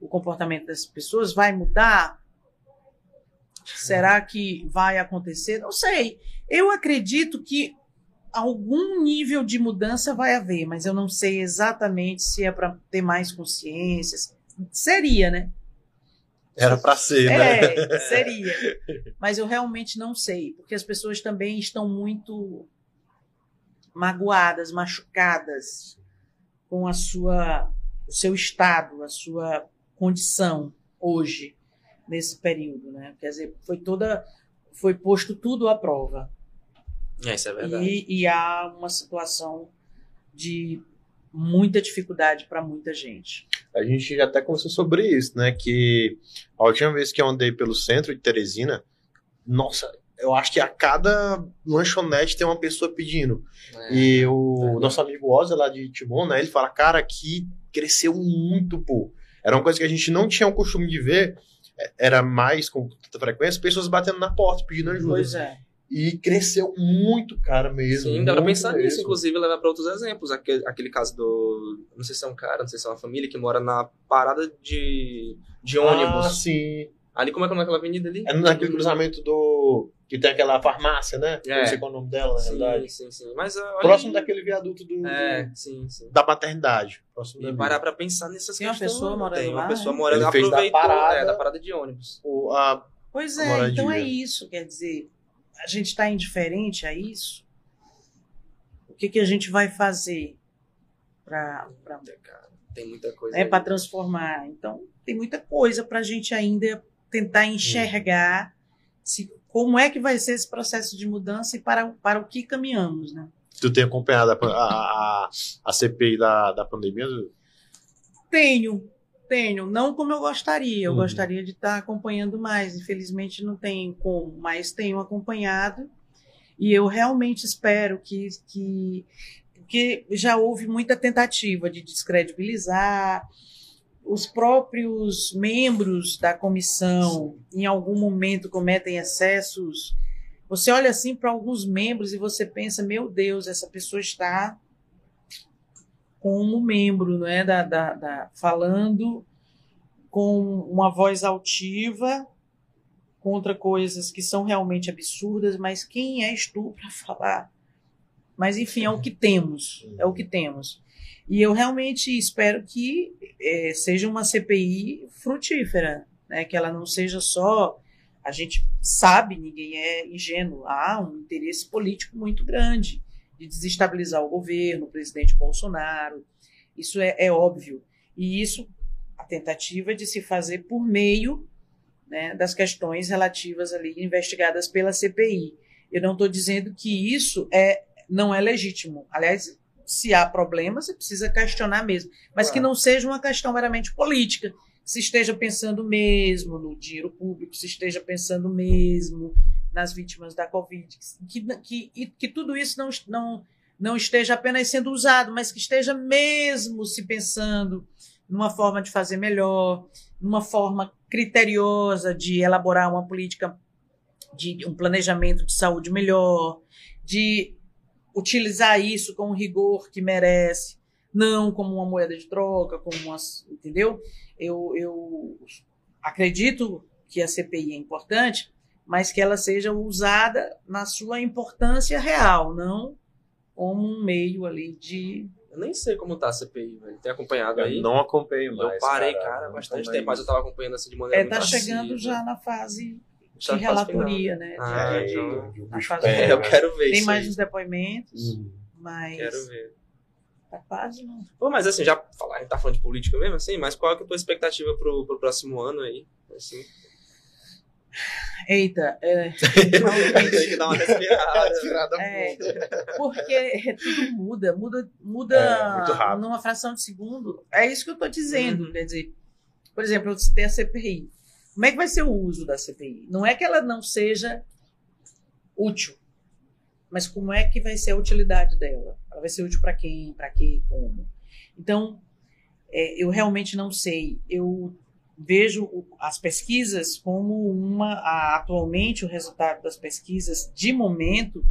O comportamento das pessoas vai mudar? Será que vai acontecer? Não sei. Eu acredito que algum nível de mudança vai haver, mas eu não sei exatamente se é para ter mais consciência. Seria, né? Era para ser, né? É, seria. Mas eu realmente não sei, porque as pessoas também estão muito magoadas, machucadas com a sua o seu estado, a sua condição hoje nesse período, né? Quer dizer, foi toda, foi posto tudo à prova. É, isso é verdade. E, e há uma situação de muita dificuldade para muita gente. A gente já até conversou sobre isso, né? Que a última vez que eu andei pelo centro de Teresina, nossa, eu acho que a cada lanchonete tem uma pessoa pedindo. É, e o é nosso amigo Oza lá de Timon, né? Ele fala, cara, aqui cresceu muito, pô. Era uma coisa que a gente não tinha o costume de ver era mais com tanta frequência, pessoas batendo na porta pedindo ajuda. Pois é. E cresceu muito, cara, mesmo. Sim, dá pra pensar mesmo. nisso, inclusive levar para outros exemplos. Aquele, aquele caso do. Não sei se é um cara, não sei se é uma família que mora na parada de, de ônibus. Ah, sim. Ali, como é que é aquela avenida ali? É naquele cruzamento do. Que tem aquela farmácia, né? É. Não sei qual é o nome dela, na sim, verdade. Sim, sim, Mas, uh, próximo daquele viaduto do, é, sim, sim. da maternidade. Próximo e parar pra pensar nessas tem questões. Tem uma pessoa morando Tem uma lá, pessoa morando lá, aproveitou da parada, é, da parada de ônibus. O, a, pois é, então é isso. Quer dizer, a gente está indiferente a isso. O que, que a gente vai fazer para... Pra... Tem muita coisa. É, para transformar. Então, tem muita coisa para a gente ainda tentar enxergar se, como é que vai ser esse processo de mudança e para, para o que caminhamos, né? Tu tem acompanhado a, a, a CPI da, da pandemia? Tenho, tenho. Não como eu gostaria. Eu uhum. gostaria de estar acompanhando mais. Infelizmente não tenho como, mas tenho acompanhado. E eu realmente espero que, que, que já houve muita tentativa de descredibilizar, os próprios membros da comissão em algum momento cometem excessos, você olha assim para alguns membros e você pensa, meu Deus, essa pessoa está como membro, não é, da, da, da falando com uma voz altiva contra coisas que são realmente absurdas, mas quem és tu para falar? Mas enfim, é o que temos, é o que temos. E eu realmente espero que é, seja uma CPI frutífera, né? que ela não seja só. A gente sabe, ninguém é ingênuo, há um interesse político muito grande de desestabilizar o governo, o presidente Bolsonaro. Isso é, é óbvio. E isso, a tentativa de se fazer por meio né, das questões relativas ali investigadas pela CPI. Eu não estou dizendo que isso é, não é legítimo. Aliás, se há problemas, você precisa questionar mesmo. Mas claro. que não seja uma questão meramente política. Se esteja pensando mesmo no dinheiro público, se esteja pensando mesmo nas vítimas da Covid. Que, que, que tudo isso não, não, não esteja apenas sendo usado, mas que esteja mesmo se pensando numa forma de fazer melhor, numa forma criteriosa de elaborar uma política de um planejamento de saúde melhor, de utilizar isso com o rigor que merece, não como uma moeda de troca, como uma, entendeu? Eu, eu acredito que a CPI é importante, mas que ela seja usada na sua importância real, não como um meio ali de. Eu nem sei como tá a CPI, velho. Tem acompanhado aí? Eu não acompanho mais. Eu parei, cara, cara bastante tempo, mas eu tava acompanhando assim de maneira é, tá muito chegando já na fase de relatoria, né? Ah, de, então, de, é, eu quero ver Tem isso mais aí. uns depoimentos, Hum. mas Quero ver. tá quase não. Pô, mas assim, já falar, a gente tá falando de política mesmo, assim, mas qual é a tua expectativa pro, pro próximo ano aí? Assim, Eita, é, tem que dar uma respirada. Respirada É. porque tudo muda, muda, muda É, numa fração de segundo. É isso que eu tô dizendo. Uhum. Quer dizer, por exemplo, eu citei a CPI. Como é que vai ser o uso da CPI? Não é que ela não seja útil, mas como é que vai ser a utilidade dela? Ela vai ser útil para quem, para quê, como? Então, é, eu realmente não sei. Eu vejo as pesquisas como uma atualmente o resultado das pesquisas de momento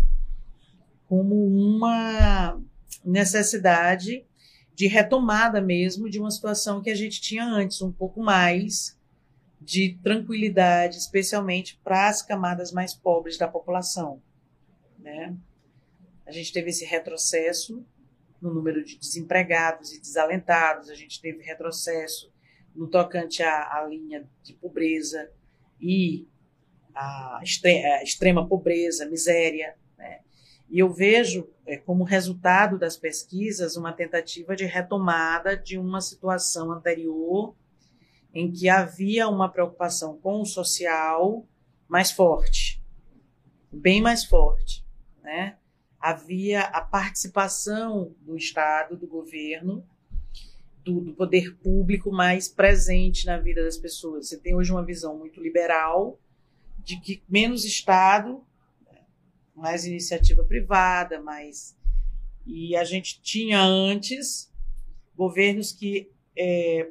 como uma necessidade de retomada mesmo de uma situação que a gente tinha antes, um pouco mais de tranquilidade, especialmente para as camadas mais pobres da população, né? A gente teve esse retrocesso no número de desempregados e desalentados, a gente teve retrocesso no tocante à, à linha de pobreza e a extrema pobreza, miséria, né? E eu vejo é, como resultado das pesquisas uma tentativa de retomada de uma situação anterior em que havia uma preocupação com o social mais forte, bem mais forte, né? Havia a participação do Estado, do governo, do, do poder público mais presente na vida das pessoas. Você tem hoje uma visão muito liberal de que menos Estado, mais iniciativa privada, mais. E a gente tinha antes governos que é,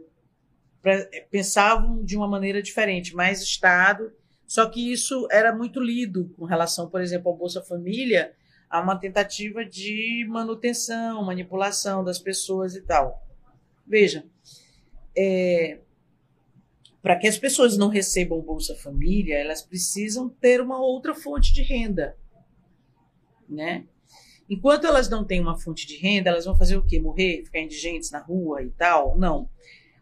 pre- pensavam de uma maneira diferente, mais Estado, só que isso era muito lido com relação, por exemplo, ao Bolsa Família, a uma tentativa de manutenção, manipulação das pessoas e tal. Veja, é, para que as pessoas não recebam Bolsa Família, elas precisam ter uma outra fonte de renda, né? Enquanto elas não têm uma fonte de renda, elas vão fazer o quê? Morrer, ficar indigentes na rua e tal? Não.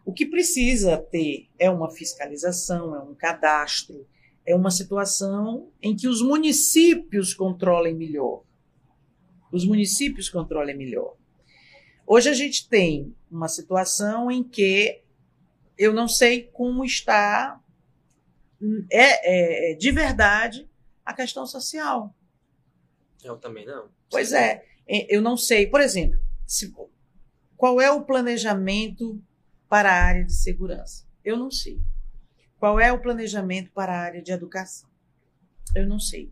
O que precisa ter é uma fiscalização, é um cadastro, é uma situação em que os municípios controlem melhor. Os municípios controlem melhor. Hoje a gente tem uma situação em que eu não sei como está é, é, de verdade a questão social. Eu também não. Pois é, é, eu não sei. Por exemplo, se- qual é o planejamento para a área de segurança? Eu não sei. Qual é o planejamento para a área de educação? Eu não sei.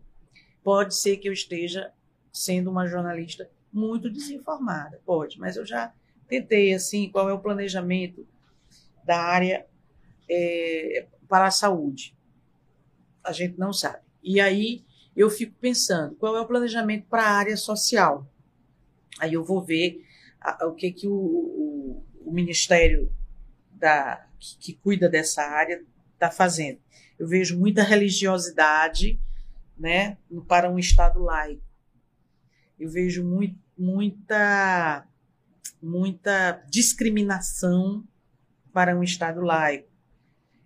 Pode ser que eu esteja sendo uma jornalista muito desinformada, pode, mas eu já tentei assim, qual é o planejamento da área é, para a saúde? A gente não sabe. E aí eu fico pensando, qual é o planejamento para a área social? Aí eu vou ver a- o que, que o, o- o Ministério da, que, que cuida dessa área está fazendo. Eu vejo muita religiosidade né, para um Estado laico. Eu vejo mui- muita, muita discriminação para um Estado laico.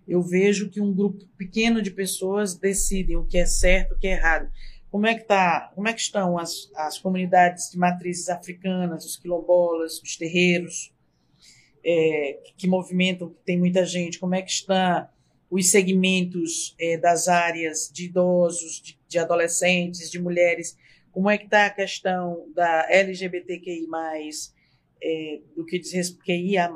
Eu vejo que um grupo pequeno de pessoas decidem o que é certo, o que é errado. Como é que tá? Como é que estão as, as comunidades de matrizes africanas, os quilombolas, os terreiros, é, que, movimentam, que tem muita gente? Como é que estão os segmentos é, das áreas de idosos, de, de adolescentes, de mulheres? Como é que está a questão da LGBTQI+, é, do que diz respeito QIA+.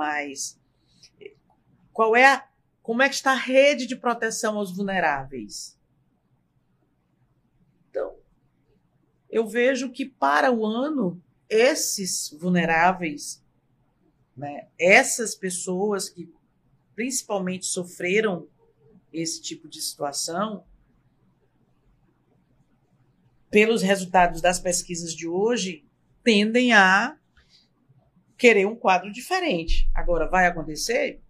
Qual é a, como é que está a rede de proteção aos vulneráveis? Então, eu vejo que para o ano esses vulneráveis, né, essas pessoas que principalmente sofreram esse tipo de situação, pelos resultados das pesquisas de hoje, tendem a querer um quadro diferente. Agora, vai acontecer?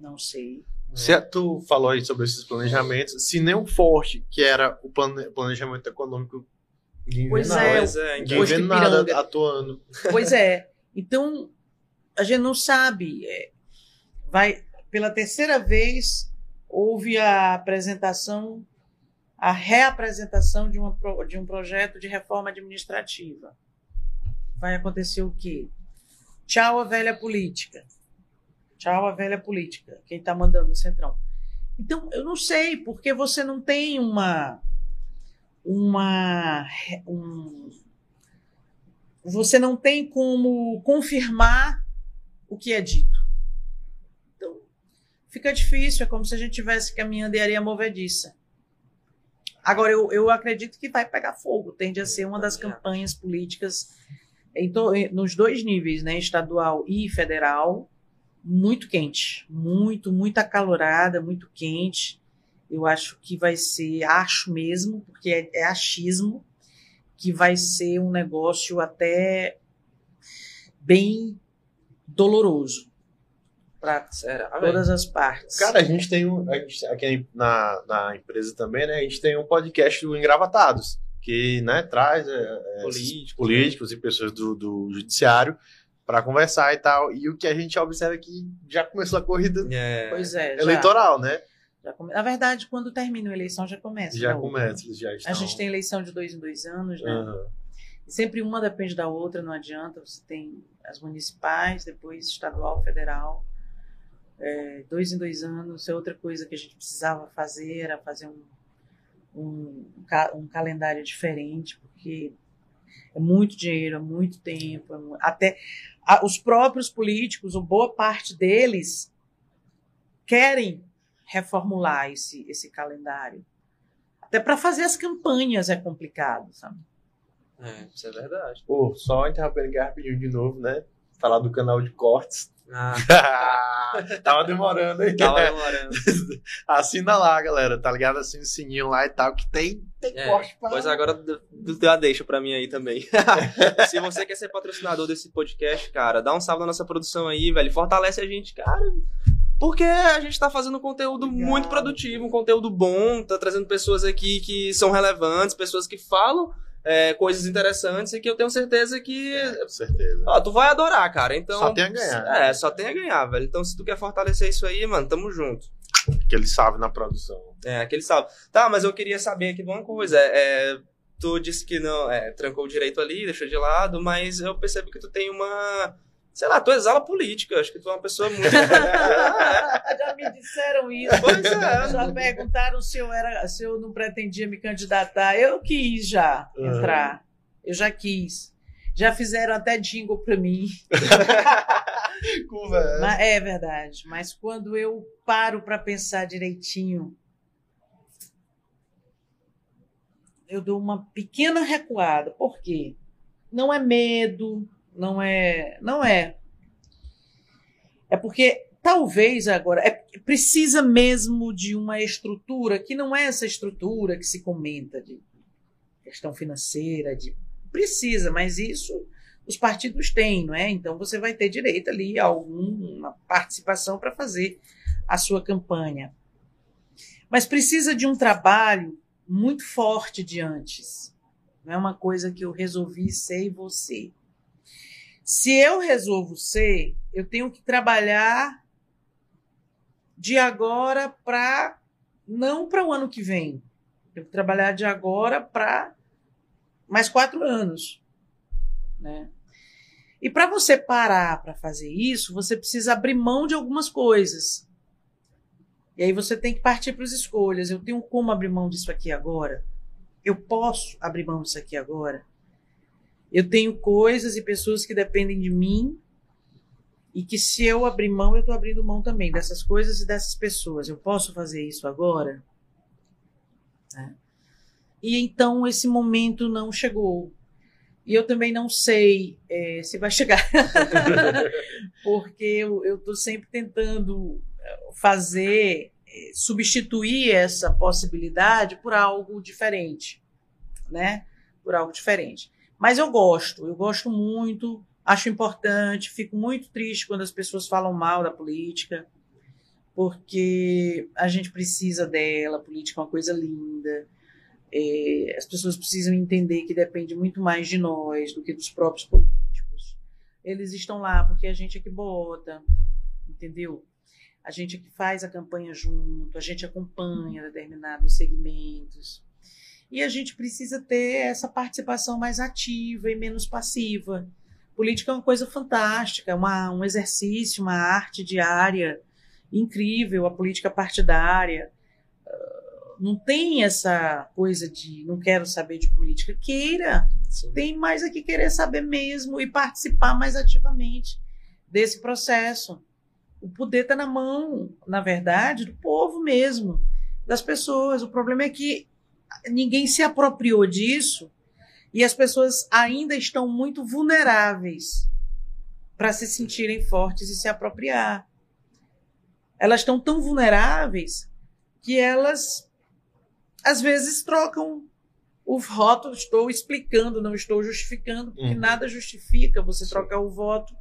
Não sei. Se tu falou aí sobre esses planejamentos, se nem o forte, que era o planejamento econômico, ninguém pois vê nada, é, é, ninguém vê nada atuando. Pois é. Então, a gente não sabe. É, vai pela terceira vez houve a apresentação, a reapresentação de, uma, de um projeto de reforma administrativa. Vai acontecer o quê? Tchau a velha política. Tchau a velha política. Quem está mandando o Centrão. Então, eu não sei, porque você não tem uma. uma um, você não tem como confirmar o que é dito. Então, fica difícil, é como se a gente estivesse caminhando em areia movediça. Agora, eu, eu acredito que vai pegar fogo, tende a ser uma das campanhas políticas em to, nos dois níveis, né, estadual e federal, muito quente, muito, muito acalorada, muito quente. Eu acho que vai ser, acho mesmo, porque é, é achismo, que vai ser um negócio até bem doloroso para todas as partes. Cara, a gente tem um, a gente, aqui na, na empresa também, né? A gente tem um podcast do Engravatados, que né, traz é, é políticos, políticos né? e pessoas do, do judiciário para conversar e tal. E o que a gente observa é que já começou a corrida é. Pois é, eleitoral, né? Come... Na verdade, quando termina a eleição, já começa. Já começa, já estão... A gente tem eleição de dois em dois anos, né? Uhum. Sempre uma depende da outra, não adianta. Você tem as municipais, depois estadual, federal. É, dois em dois anos. É outra coisa que a gente precisava fazer, era fazer um, um, um calendário diferente, porque é muito dinheiro, é muito tempo, é muito... até a, os próprios políticos, ou boa parte deles, querem reformular esse, esse calendário. Até para fazer as campanhas é complicado, sabe? É, isso é verdade. Pô, só interrompendo aqui rapidinho de novo, né? Falar do canal de cortes. Ah. Tava demorando, hein? Tava demorando. Assina lá, galera, tá ligado? Assina o sininho lá e tal, que tem, tem é, corte pra... Pois agora deu a deixa pra mim aí também. Se você quer ser patrocinador desse podcast, cara, dá um salve na nossa produção aí, velho. Fortalece a gente, cara. Porque a gente tá fazendo conteúdo Obrigado. muito produtivo, um conteúdo bom, tá trazendo pessoas aqui que são relevantes, pessoas que falam é, coisas interessantes e que eu tenho certeza que. É, certeza. Ó, tu vai adorar, cara. Então. Só tem a ganhar. É, só tem a ganhar, velho. Então, se tu quer fortalecer isso aí, mano, tamo junto. Aquele salve na produção. É, aquele salve. Tá, mas eu queria saber aqui uma coisa. É, tu disse que não. É, trancou o direito ali, deixou de lado, mas eu percebo que tu tem uma Sei lá, tu exala política. Acho que tu é uma pessoa muito. Já me disseram isso. Pois é. Já perguntaram se eu, era, se eu não pretendia me candidatar. Eu quis já entrar. Eu já quis. Já fizeram até jingle para mim. Conversa. Mas, é verdade. Mas quando eu paro para pensar direitinho, eu dou uma pequena recuada. Por quê? Não é medo, não é, não é. É porque talvez agora é, precisa mesmo de uma estrutura que não é essa estrutura que se comenta de questão financeira, de precisa, mas isso os partidos têm, não é? Então você vai ter direito ali a alguma participação para fazer a sua campanha. Mas precisa de um trabalho muito forte de antes. Não é uma coisa que eu resolvi ser e você. Se eu resolvo ser, eu tenho que trabalhar de agora para não para o ano que vem. Eu que trabalhar de agora para mais quatro anos, né? E para você parar para fazer isso, você precisa abrir mão de algumas coisas. E aí você tem que partir para as escolhas. Eu tenho como abrir mão disso aqui agora? Eu posso abrir mão disso aqui agora? Eu tenho coisas e pessoas que dependem de mim e que se eu abrir mão, eu estou abrindo mão também dessas coisas e dessas pessoas. Eu posso fazer isso agora? É. E então esse momento não chegou. E eu também não sei é, se vai chegar, porque eu estou sempre tentando é, fazer, é, substituir essa possibilidade por algo diferente, né? Por algo diferente. Mas eu gosto, eu gosto muito, acho importante, fico muito triste quando as pessoas falam mal da política, porque a gente precisa dela, a política é uma coisa linda é, as pessoas precisam entender que depende muito mais de nós do que dos próprios políticos. Eles estão lá porque a gente é que bota, entendeu? A gente é que faz a campanha junto, a gente acompanha determinados segmentos. E a gente precisa ter essa participação mais ativa e menos passiva. Política é uma coisa fantástica, uma, um exercício, uma arte diária incrível, a política partidária não tem essa coisa de não quero saber de política. Queira. Sim. Tem mais aqui querer saber mesmo e participar mais ativamente desse processo. O poder está na mão, na verdade, do povo mesmo, das pessoas. O problema é que ninguém se apropriou disso e as pessoas ainda estão muito vulneráveis para se sentirem fortes e se apropriar. Elas estão tão vulneráveis que elas às vezes trocam o voto, estou explicando, não estou justificando, porque uhum. nada justifica você trocar o voto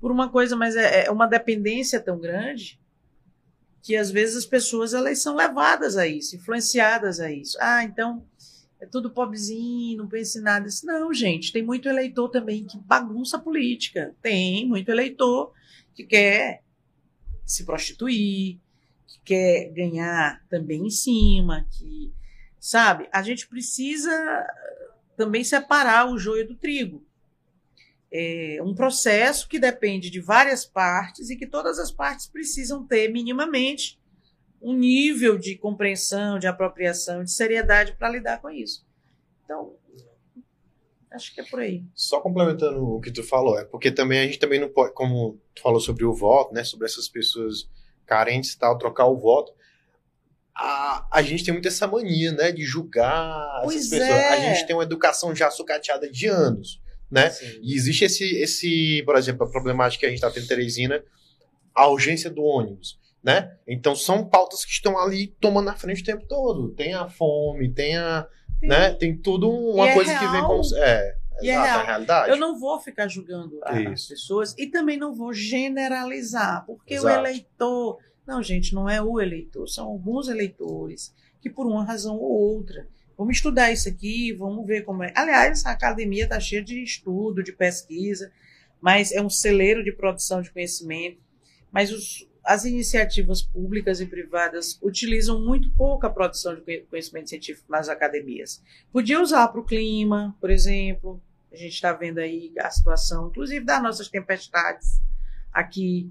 por uma coisa, mas é, é, uma dependência tão grande que às vezes as pessoas elas são levadas a isso, influenciadas a isso. Ah, então é tudo pobrezinho, não pensa em nada. Não, gente, tem muito eleitor também que bagunça a política. Tem muito eleitor que quer se prostituir, que quer ganhar também em cima, que sabe? A gente precisa também separar o joio do trigo. É um processo que depende de várias partes e que todas as partes precisam ter minimamente um nível de compreensão, de apropriação, de seriedade para lidar com isso. Então, acho que é por aí. Só complementando o que tu falou, é porque também a gente também não pode, como tu falou sobre o voto, né, sobre essas pessoas carentes e tal, trocar o voto, a, a gente tem muito essa mania, né, de julgar pois essas pessoas. É. A gente tem uma educação já sucateada de anos, né? Sim. E existe esse, esse, por exemplo, a problemática que a gente está tendo em Teresina, a urgência do ônibus, né? Então são pautas que estão ali tomando na frente o tempo todo. Tem a fome, tem a, Sim. né? Tem tudo uma e é coisa é que vem com é, e é real. realidade. Eu não vou ficar julgando as pessoas e também não vou generalizar, porque Exato. o eleitor não, gente, não é o eleitor, são alguns eleitores que, por uma razão ou outra, vamos estudar isso aqui, vamos ver como é. Aliás, a academia está cheia de estudo, de pesquisa, mas é um celeiro de produção de conhecimento. Mas os, as iniciativas públicas e privadas utilizam muito pouco a produção de conhecimento científico nas academias. Podia usar para o clima, por exemplo. A gente está vendo aí a situação, inclusive das nossas tempestades aqui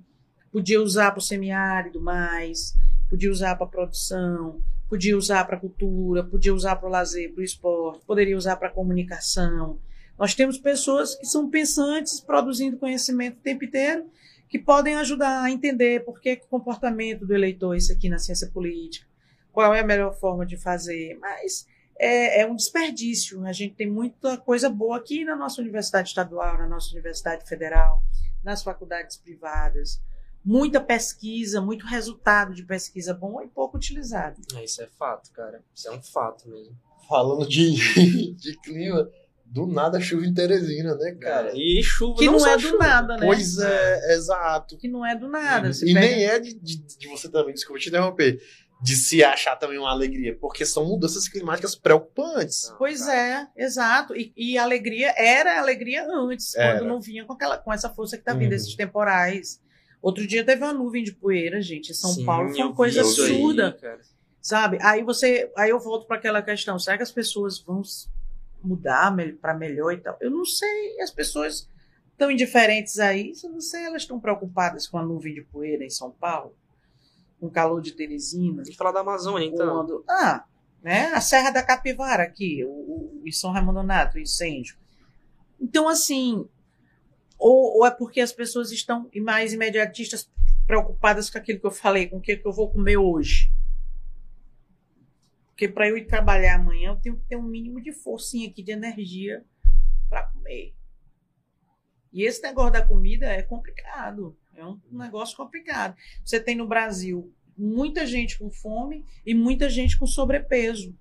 podia usar para o semiárido mais, podia usar para produção, podia usar para cultura, podia usar para o lazer, para o esporte, poderia usar para comunicação. Nós temos pessoas que são pensantes, produzindo conhecimento o tempo inteiro, que podem ajudar a entender por que, que o comportamento do eleitor é isso aqui na ciência política, qual é a melhor forma de fazer. Mas é, é, um desperdício. A gente tem muita coisa boa aqui na nossa universidade estadual, na nossa universidade federal, nas faculdades privadas muita pesquisa, muito resultado de pesquisa bom e pouco utilizado. É, isso é fato, cara. Isso é um fato mesmo. Falando de, de clima, do nada chuva em Teresina, né, cara? E chuva que não, não é chuva. do nada, né? Pois é, exato. Que não é do nada. E, e pega... nem é de, de, de, você também, desculpa te interromper, de se achar também uma alegria, porque são mudanças climáticas preocupantes. Pois cara. é, exato. E, e a alegria era alegria antes, era. quando não vinha com, aquela, com essa força que tá vindo, uhum. esses temporais Outro dia teve uma nuvem de poeira, gente. Em São Sim, Paulo foi uma coisa absurda. Aí, sabe? Aí você, aí eu volto para aquela questão, será que as pessoas vão mudar para melhor e tal? Eu não sei, as pessoas estão indiferentes aí, eu não sei, elas estão preocupadas com a nuvem de poeira em São Paulo, com o calor de Teresina. E falar da Amazônia, então. Quando, ah, né? A Serra da Capivara aqui, o, o, em São Raimundo Nato, o incêndio. Então, assim, ou, ou é porque as pessoas estão mais imediatistas, preocupadas com aquilo que eu falei, com o que, eu vou comer hoje? Porque para eu ir trabalhar amanhã, eu tenho que ter um mínimo de forcinha aqui, de energia, para comer. E esse negócio da comida é complicado. É um negócio complicado. Você tem no Brasil muita gente com fome e muita gente com sobrepeso.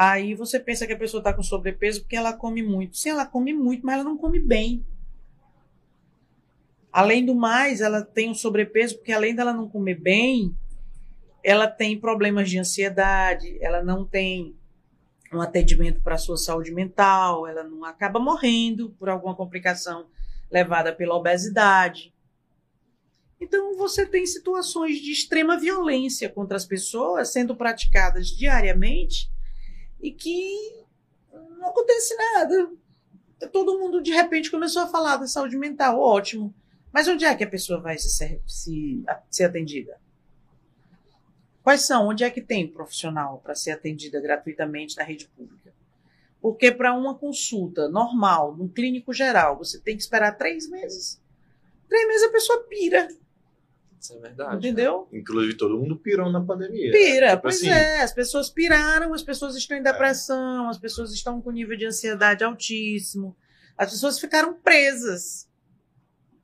Aí você pensa que a pessoa está com sobrepeso porque ela come muito. Sim, ela come muito, mas ela não come bem. Além do mais, ela tem um sobrepeso porque além dela não comer bem, ela tem problemas de ansiedade, ela não tem um atendimento para a sua saúde mental, ela não acaba morrendo por alguma complicação levada pela obesidade. Então, você tem situações de extrema violência contra as pessoas sendo praticadas diariamente e que não acontece nada. Todo mundo, de repente, começou a falar da saúde mental. Ótimo. Mas onde é que a pessoa vai se, se, ser atendida? Quais são? Onde é que tem profissional para ser atendida gratuitamente na rede pública? Porque para uma consulta normal, num clínico geral, você tem que esperar três meses. Três meses a pessoa pira. Isso é verdade. Entendeu? Inclusive, todo mundo pirou na pandemia. Pira, tipo pois assim. é. As pessoas piraram, as pessoas estão em depressão, é. as pessoas estão com nível de ansiedade altíssimo. As pessoas ficaram presas.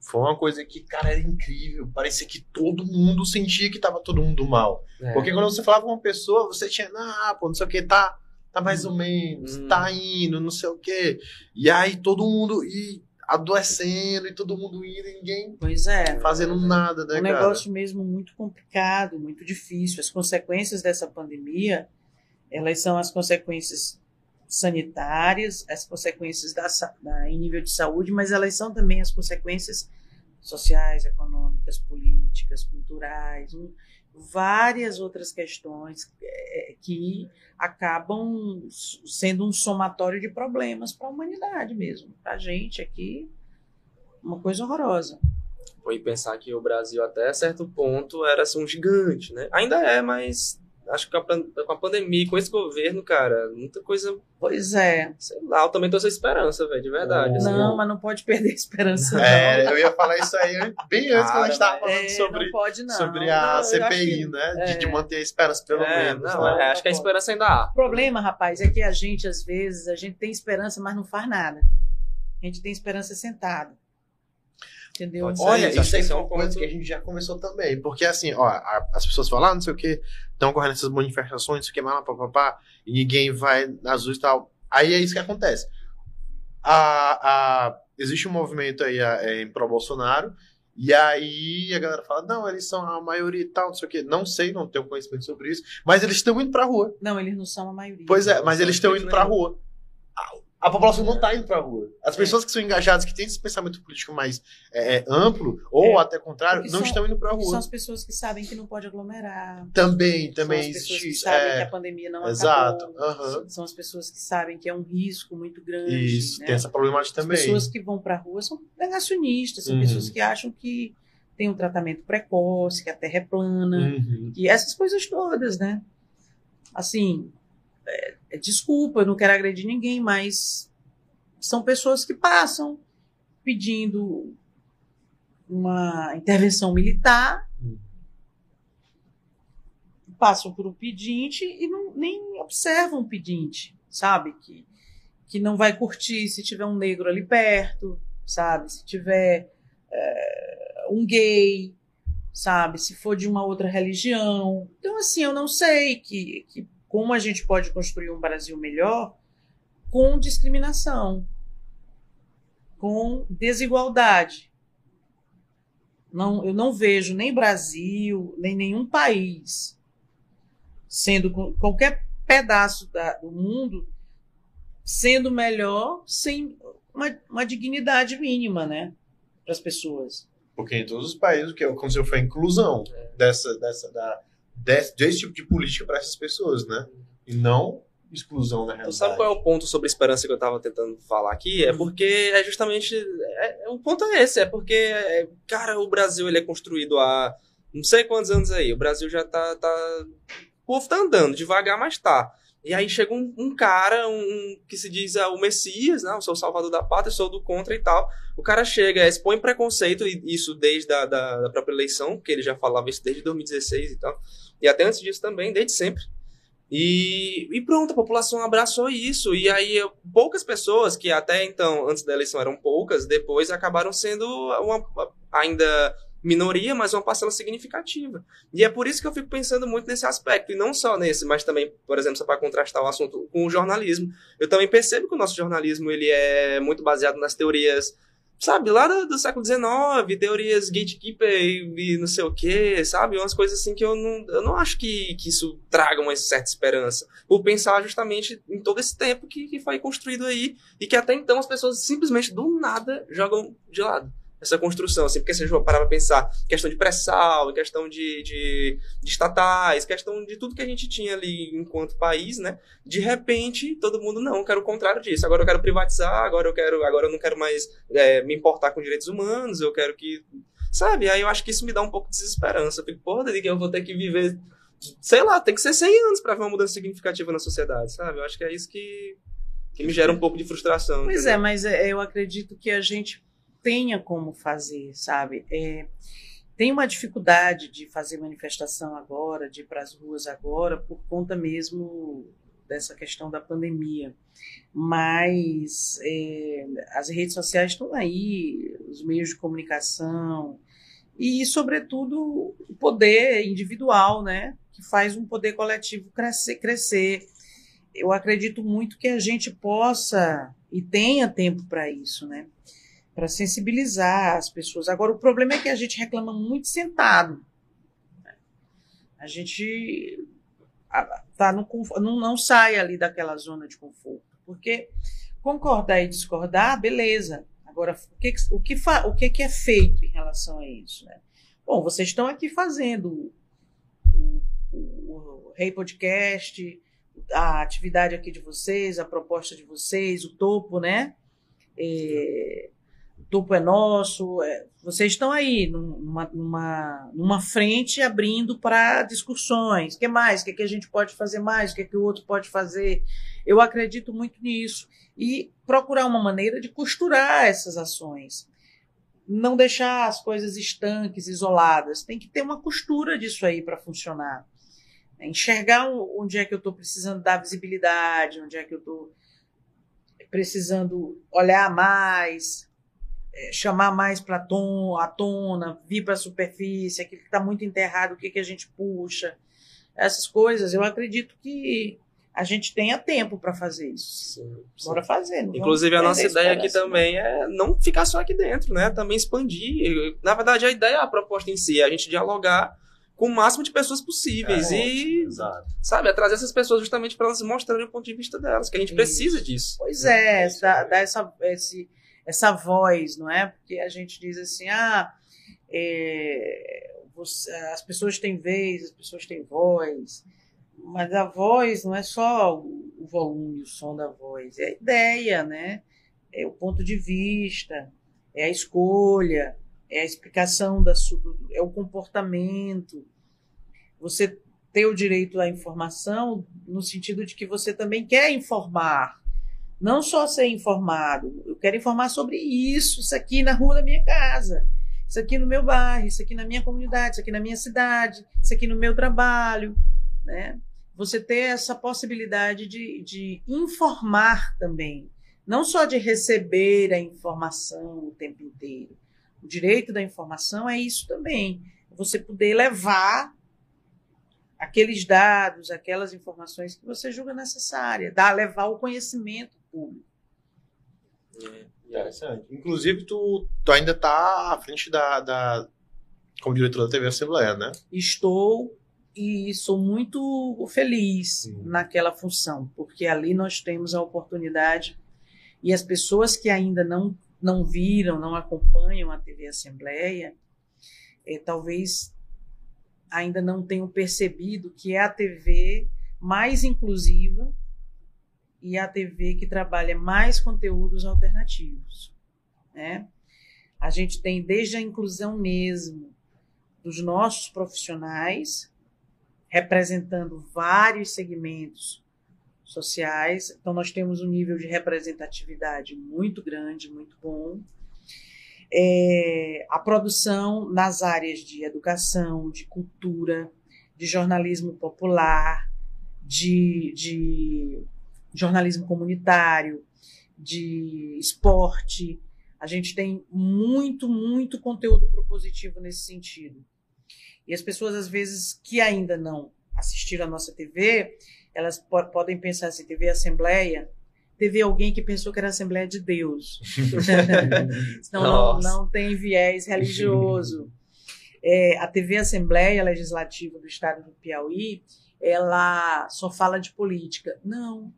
Foi uma coisa que, cara, era incrível. Parecia que todo mundo sentia que tava todo mundo mal. É. Porque quando você falava com uma pessoa, você tinha, ah, pô, não sei o que, tá, tá mais ou menos, hum. tá indo, não sei o que. E aí todo mundo. E adoecendo e todo mundo indo e ninguém pois é, fazendo nada, né, um cara? negócio mesmo muito complicado, muito difícil. As consequências dessa pandemia, elas são as consequências sanitárias, as consequências da, da, em nível de saúde, mas elas são também as consequências sociais, econômicas, políticas, culturais, um, várias outras questões é, que acabam sendo um somatório de problemas para a humanidade mesmo. Para a gente aqui, uma coisa horrorosa. Foi pensar que o Brasil, até certo ponto, era assim, um gigante, né? Ainda é, mas acho que com a pandemia, com esse governo, cara, muita coisa. Pois é. Sei lá, eu também tô sem esperança, velho, de verdade. Assim. Não, mas não pode perder a esperança. É, eu ia falar isso aí bem antes que a gente tava falando é, sobre, não pode, não. sobre a não, CPI, que, né? É. De, de, manter a esperança, pelo é, menos. Não, né? É, acho que a esperança ainda há. O problema, rapaz, é que a gente, às vezes, a gente tem esperança, mas não faz nada. A gente tem esperança sentado. Entendeu? Olha, isso aí é uma coisa que a gente já começou também. Porque assim, ó, as pessoas falam, ah, não sei o que, estão correndo essas manifestações, não sei o que, papapá, e ninguém vai nas ruas e tal. Aí é isso que acontece. A, a, existe um movimento aí a, é, em pró-Bolsonaro, e aí a galera fala, não, eles são a maioria e tal, não sei o quê. Não sei, não tenho conhecimento sobre isso, mas eles estão indo pra rua. Não, eles não são a maioria. Pois é, mas eles estão indo pra rua a população não está indo para a rua. As pessoas que são engajadas, que têm esse pensamento político mais é, é amplo, ou é, até contrário, não são, estão indo para a rua. São as pessoas que sabem que não pode aglomerar. Também, também existe. São as pessoas que sabem é, que a pandemia não exato, acabou. Uhum. São as pessoas que sabem que é um risco muito grande. Isso, né? tem essa problemática também. As pessoas que vão para a rua são negacionistas, são uhum. pessoas que acham que tem um tratamento precoce, que a Terra é plana, uhum. e essas coisas todas, né? Assim, é, é, desculpa, eu não quero agredir ninguém, mas são pessoas que passam pedindo uma intervenção militar, passam por um pedinte e não, nem observam o pedinte, sabe? Que, que não vai curtir se tiver um negro ali perto, sabe? Se tiver é, um gay, sabe? Se for de uma outra religião. Então, assim, eu não sei que, que como a gente pode construir um Brasil melhor com discriminação com desigualdade. Não, eu não vejo nem Brasil, nem nenhum país sendo qualquer pedaço da, do mundo sendo melhor sem uma, uma dignidade mínima, né, para as pessoas. Porque em todos os países o que aconteceu foi a inclusão é. dessa, dessa, da, desse, desse tipo de política para essas pessoas, né? E não exclusão na realidade. sabe qual é o ponto sobre esperança que eu estava tentando falar aqui? É uhum. porque é justamente. É, é, o ponto é esse, é porque, é, cara, o Brasil ele é construído há não sei quantos anos aí. O Brasil já tá. tá o povo tá andando, devagar, mas tá. E aí chega um, um cara, um, que se diz ah, o Messias, né? Eu sou o salvador da pátria, sou do contra e tal. O cara chega, expõe preconceito, e isso desde a da, da própria eleição, que ele já falava isso desde 2016 e tal. E até antes disso também, desde sempre E, e pronto, a população abraçou isso. E aí, eu, poucas pessoas, que até então, antes da eleição eram poucas, depois acabaram sendo uma, ainda minoria, mas uma parcela significativa. E é por isso que eu fico pensando muito nesse aspecto, e não só nesse, mas também, por exemplo, só para contrastar o assunto com o jornalismo. Eu também percebo que o nosso jornalismo ele é muito baseado nas teorias sabe, lá do, do século XIX, teorias gatekeeper e, e, não sei o que, sabe? Umas coisas assim que eu não, eu não acho que, que isso traga uma certa esperança. Por pensar justamente em todo esse tempo que, que foi construído aí e que até então as pessoas simplesmente do nada jogam de lado essa construção, assim, porque se a gente parar para pensar questão de pré-sal, questão de, de, de, estatais, questão de tudo que a gente tinha ali enquanto país, né? De repente, todo mundo, não, eu quero o contrário disso, agora eu quero privatizar, agora eu quero, agora eu não quero mais é, me importar com direitos humanos, eu quero que. Sabe? Aí eu acho que isso me dá um pouco de desesperança. Eu fico, porra, que eu vou ter que viver. Sei lá, tem que ser 100 anos para ver uma mudança significativa na sociedade, sabe? Eu acho que é isso que, que me gera um pouco de frustração. Pois é, entendeu? é, mas eu acredito que a gente tenha como fazer, sabe? É, tem uma dificuldade de fazer manifestação agora, de ir para as ruas agora, por conta mesmo dessa questão da pandemia. Mas é, as redes sociais estão aí, os meios de comunicação e, sobretudo, o poder individual, né? Que faz um poder coletivo crescer. crescer. Eu acredito muito que a gente possa e tenha tempo para isso, né? Para sensibilizar as pessoas. Agora, o problema é que a gente reclama muito sentado. A gente tá no, não, não sai ali daquela zona de conforto. Porque concordar e discordar, beleza. Agora, o que, o que, fa, o que, que é feito em relação a isso? Né? Bom, vocês estão aqui fazendo o, Rei Podcast, a atividade aqui de vocês, a proposta de vocês, o topo, né? É, topo é nosso. É, vocês estão aí numa, numa, numa frente abrindo para discussões. O que mais? O que, é que a gente pode fazer mais? O que, é que o outro pode fazer? Eu acredito muito nisso. E procurar uma maneira de costurar essas ações. Não deixar as coisas estanques, isoladas. Tem que ter uma costura disso aí para funcionar. Enxergar onde é que eu estou precisando dar visibilidade, onde é que eu estou precisando olhar mais, é, chamar mais para ton, a tona, vir para a superfície, aquilo que está muito enterrado, o que, que a gente puxa. Essas coisas, eu acredito que a gente tenha tempo para fazer isso. Sim, sim. Bora fazer. Inclusive, a nossa ideia aqui também é não ficar só aqui dentro, né? Também expandir. Na verdade, a ideia, a proposta em si, é a gente dialogar com o máximo de pessoas possíveis. É, e, ótimo, sabe, é trazer essas pessoas justamente para elas mostrarem o ponto de vista delas, que a gente isso. precisa disso. Pois é, dar, dar essa, esse essa voz, não é? Porque a gente diz assim, ah, é, você, as pessoas têm vez, as pessoas têm voz, mas a voz não é só o volume, o som da voz, é a ideia, né? É o ponto de vista, é a escolha, é a explicação da é o comportamento. Você ter o direito à informação no sentido de que você também quer informar, não só ser informado, eu quero informar sobre isso, isso aqui na rua da minha casa, isso aqui no meu bairro, isso aqui na minha comunidade, isso aqui na minha cidade, isso aqui no meu trabalho, né? Você ter essa possibilidade de, de informar também, não só de receber a informação o tempo inteiro. O direito da informação é isso também, você poder levar aqueles dados, aquelas informações que você julga necessária, dar, levar o conhecimento público. É, interessante. Inclusive, tu, tu ainda está à frente da, da. como diretor da TV Assembleia, né? Estou e sou muito feliz uhum. naquela função, porque ali nós temos a oportunidade e as pessoas que ainda não, não viram, não acompanham a TV Assembleia, é, talvez ainda não tenham percebido que é a TV mais inclusiva e a TV que trabalha mais conteúdos alternativos. Né? A gente tem desde a inclusão mesmo dos nossos profissionais, representando vários segmentos sociais. Então, nós temos um nível de representatividade muito grande, muito bom. É, a produção nas áreas de educação, de cultura, de jornalismo popular, de, de jornalismo comunitário, de esporte. A gente tem muito, muito conteúdo propositivo nesse sentido. E as pessoas, às vezes, que ainda não assistiram a nossa TV, elas po podem pensar assim, TV Assembleia, teve alguém que pensou que era Assembleia de Deus. Então não, não tem viés religioso. É, a TV Assembleia Legislativa do Estado do Piauí, ela só fala de política. Não.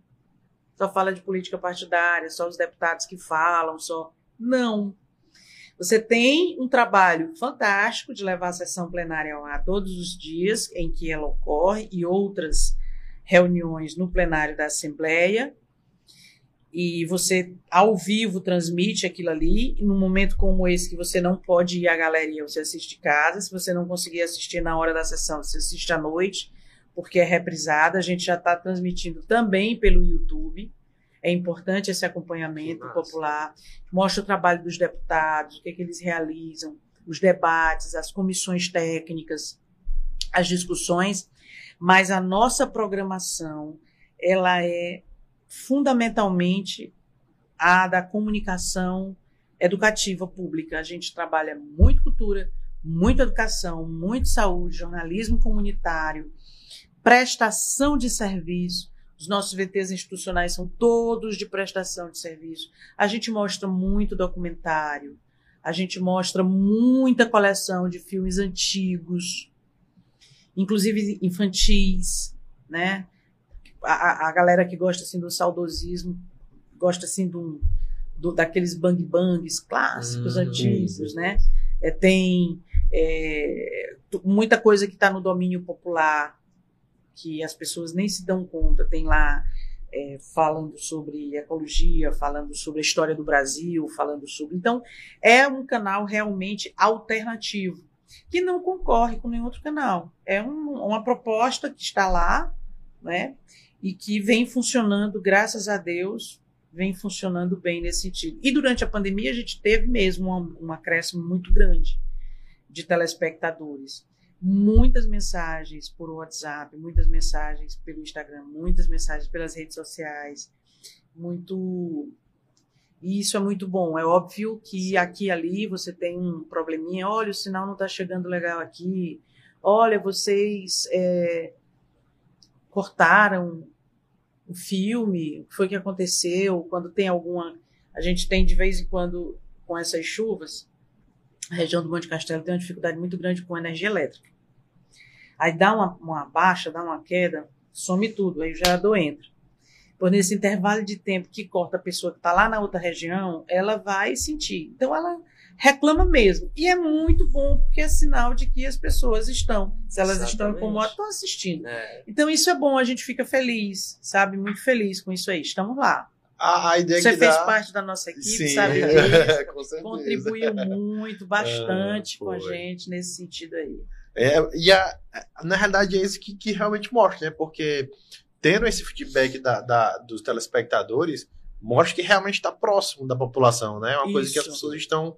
Só fala de política partidária, só os deputados que falam, só. Não. Você tem um trabalho fantástico de levar a sessão plenária lá todos os dias em que ela ocorre e outras reuniões no plenário da Assembleia. E você, ao vivo, transmite aquilo ali. E num momento como esse, que você não pode ir à galeria, você assiste de casa. Se você não conseguir assistir na hora da sessão, você assiste à noite, porque é reprisada. A gente já está transmitindo também pelo YouTube. É importante esse acompanhamento popular. Mostra o trabalho dos deputados, o que, é que eles realizam, os debates, as comissões técnicas, as discussões. Mas a nossa programação, ela é fundamentalmente a da comunicação educativa pública. A gente trabalha muito cultura, muita educação, muito saúde, jornalismo comunitário, prestação de serviço. Os nossos VTs institucionais são todos de prestação de serviço. A gente mostra muito documentário, a gente mostra muita coleção de filmes antigos, inclusive infantis, né? A, a galera que gosta assim do saudosismo gosta assim do, do daqueles bang bangs clássicos hum, antigos, né? É, tem é, muita coisa que está no domínio popular que as pessoas nem se dão conta. Tem lá é, falando sobre ecologia, falando sobre a história do Brasil, falando sobre. Então, é um canal realmente alternativo, que não concorre com nenhum outro canal. É um, uma proposta que está lá, né? E que vem funcionando, graças a Deus, vem funcionando bem nesse sentido. E durante a pandemia, a gente teve mesmo um, um acréscimo muito grande de telespectadores muitas mensagens por WhatsApp, muitas mensagens pelo Instagram, muitas mensagens pelas redes sociais, muito e isso é muito bom. É óbvio que aqui e ali você tem um probleminha. Olha, o sinal não está chegando legal aqui. Olha, vocês é, cortaram o filme. O que foi que aconteceu? Quando tem alguma. A gente tem de vez em quando, com essas chuvas, a região do Monte Castelo tem uma dificuldade muito grande com energia elétrica. Aí dá uma, uma baixa, dá uma queda, some tudo, aí o gerador entra. Por nesse intervalo de tempo que corta a pessoa que está lá na outra região, ela vai sentir. Então ela reclama mesmo. E é muito bom, porque é sinal de que as pessoas estão, se elas Exatamente. estão incomodadas, estão assistindo. É. Então isso é bom, a gente fica feliz, sabe? Muito feliz com isso aí. Estamos lá. A, a ideia Você que fez dá... parte da nossa equipe, Sim. sabe disso. Contribuiu muito, bastante ah, com a gente nesse sentido aí. É, e a, na realidade é isso que, que realmente mostra, né? Porque tendo esse feedback da, da dos telespectadores, mostra que realmente está próximo da população, né? É uma isso. coisa que as pessoas estão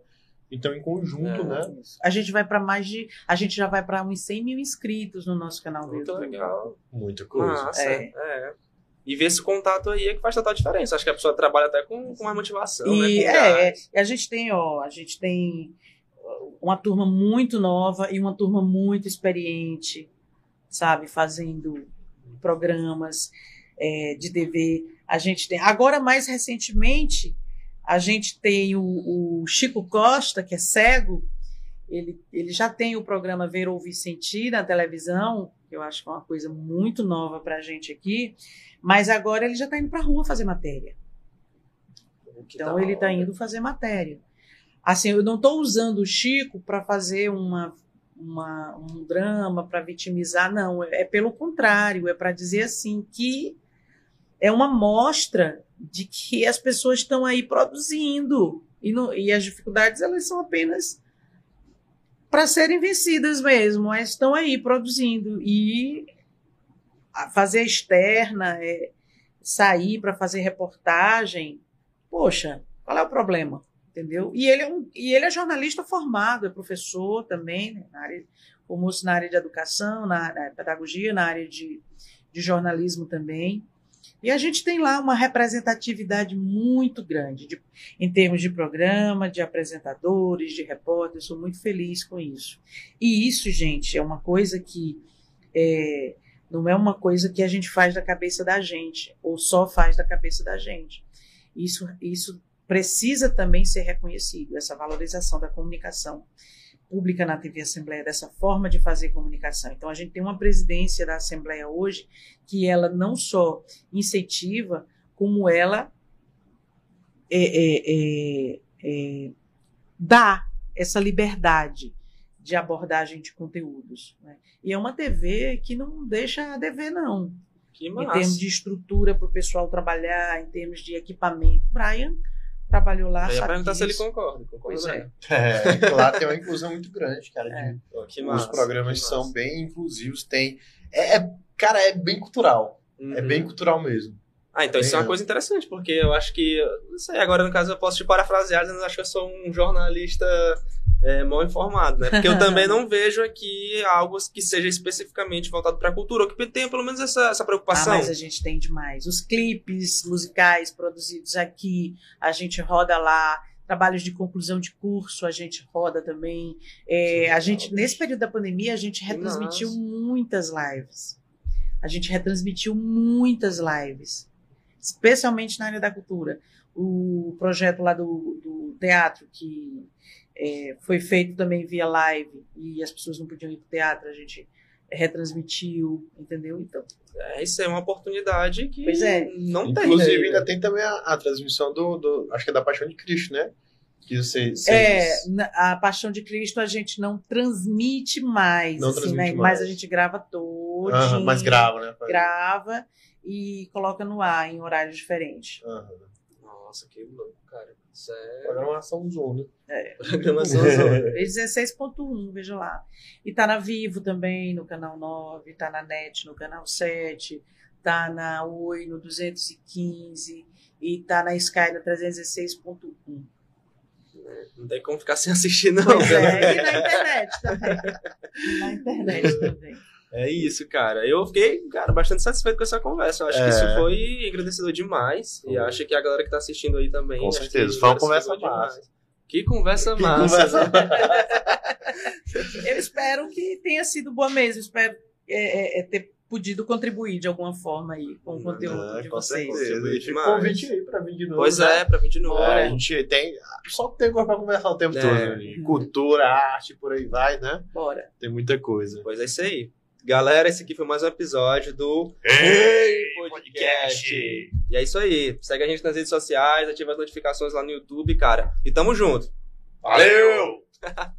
então, em conjunto, é, né? A gente vai para mais de. A gente já vai para uns 100 mil inscritos no nosso canal Muito legal. Muita coisa. Massa, é. é. E ver esse contato aí é que faz total diferença. Acho que a pessoa trabalha até com, com mais motivação, e, né? É, a gente tem, ó, a gente tem uma turma muito nova e uma turma muito experiente, sabe, fazendo programas é, de TV. A gente tem. Agora, mais recentemente, a gente tem o, o Chico Costa, que é cego. Ele, ele já tem o programa Ver, Ouvir, Sentir na televisão, que eu acho que é uma coisa muito nova para a gente aqui. Mas agora ele já está indo para a rua fazer matéria. Então ele está indo fazer matéria. Assim, eu não estou usando o Chico para fazer uma, uma, um drama, para vitimizar, não. É pelo contrário, é para dizer assim que é uma mostra de que as pessoas estão aí produzindo e, e as dificuldades elas são apenas para serem vencidas mesmo, mas estão aí produzindo e fazer externa, é, sair para fazer reportagem, poxa, qual é o problema? Entendeu? E ele é, um, e ele é jornalista formado, é professor também, né, na área, formou-se na área de educação, na, na pedagogia, na área de de jornalismo também. E a gente tem lá uma representatividade muito grande de, em termos de programa, de apresentadores, de repórteres. Sou muito feliz com isso. E isso, gente, é uma coisa que é, não é uma coisa que a gente faz da cabeça da gente, ou só faz da cabeça da gente. Isso, isso precisa também ser reconhecido, essa valorização da comunicação pública na TV Assembleia, dessa forma de fazer comunicação. Então, a gente tem uma presidência da Assembleia hoje que ela não só incentiva, como ela é, é, é, é dá essa liberdade de abordagem de conteúdos. Né? E é uma TV que não deixa a dever, não. em termos de estrutura para o pessoal trabalhar, em termos de equipamento. Brian trabalhou lá. Eu ia perguntar se ele concorda. Pois é. é. Lá tem uma inclusão muito grande, cara. É. De, os programas são bem inclusivos, tem. É, é, cara, é bem cultural. Uhum. É bem cultural mesmo. Ah, então isso é uma coisa interessante, porque eu acho que. Não sei, agora no caso eu posso te parafrasear, mas acho que eu sou um jornalista é, mal informado, né? Porque eu também não vejo aqui algo que seja especificamente voltado para a cultura, ou que tenha pelo menos essa, essa preocupação. Ah, mas a gente tem demais. Os clipes musicais produzidos aqui, a gente roda lá. Trabalhos de conclusão de curso, a gente roda também. É, a gente, nesse período da pandemia, a gente retransmitiu Nossa. muitas lives. A gente retransmitiu muitas lives, especialmente na área da cultura. O projeto lá do, do teatro, que é, foi feito também via live e as pessoas não podiam ir para o teatro, a gente retransmitiu, entendeu? Então. É, isso é uma oportunidade que pois é. não Inclusive, tem. Inclusive, ainda tem também a, a, transmissão do, do. Acho que é da Paixão de Cristo, né? Que vocês, vocês... É, a Paixão de Cristo a gente não transmite mais, não assim, transmite né? mais. mas a gente grava todo. Uhum, mas grava, né? Grava e coloca no ar em horários diferentes. Uhum. Nossa, que louco, cara. Isso é... Programação Zoom, né? É. Programação Zoom. 16.1, veja lá. E tá na Vivo também, no canal 9, tá na NET, no canal 7, tá na Oi, no 215, e tá na Sky, no 316.1. Não tem como ficar sem assistir, não. Pois é, e na internet também. na internet também. É isso, cara. Eu fiquei, cara, bastante satisfeito com essa conversa. Eu acho é. que isso foi engrandecedor demais. E acho que a galera que tá assistindo aí também. Com certeza. Foi uma conversa massa. Que conversa que massa. Conversa... Eu espero que tenha sido boa mesmo. Espero é, é, é ter podido contribuir de alguma forma aí com o conteúdo de vocês. Certeza. convite aí pra vir de novo. Pois né? é, pra vir de novo. É, a gente tem. Só tem coisa pra conversar o tempo é. todo. Né? Cultura, arte, por aí vai, né? Bora. Tem muita coisa. Pois é isso aí. Galera, esse aqui foi mais um episódio do Hey Podcast. E é isso aí. Segue a gente nas redes sociais, ativa as notificações lá no YouTube, cara. E tamo junto. Valeu!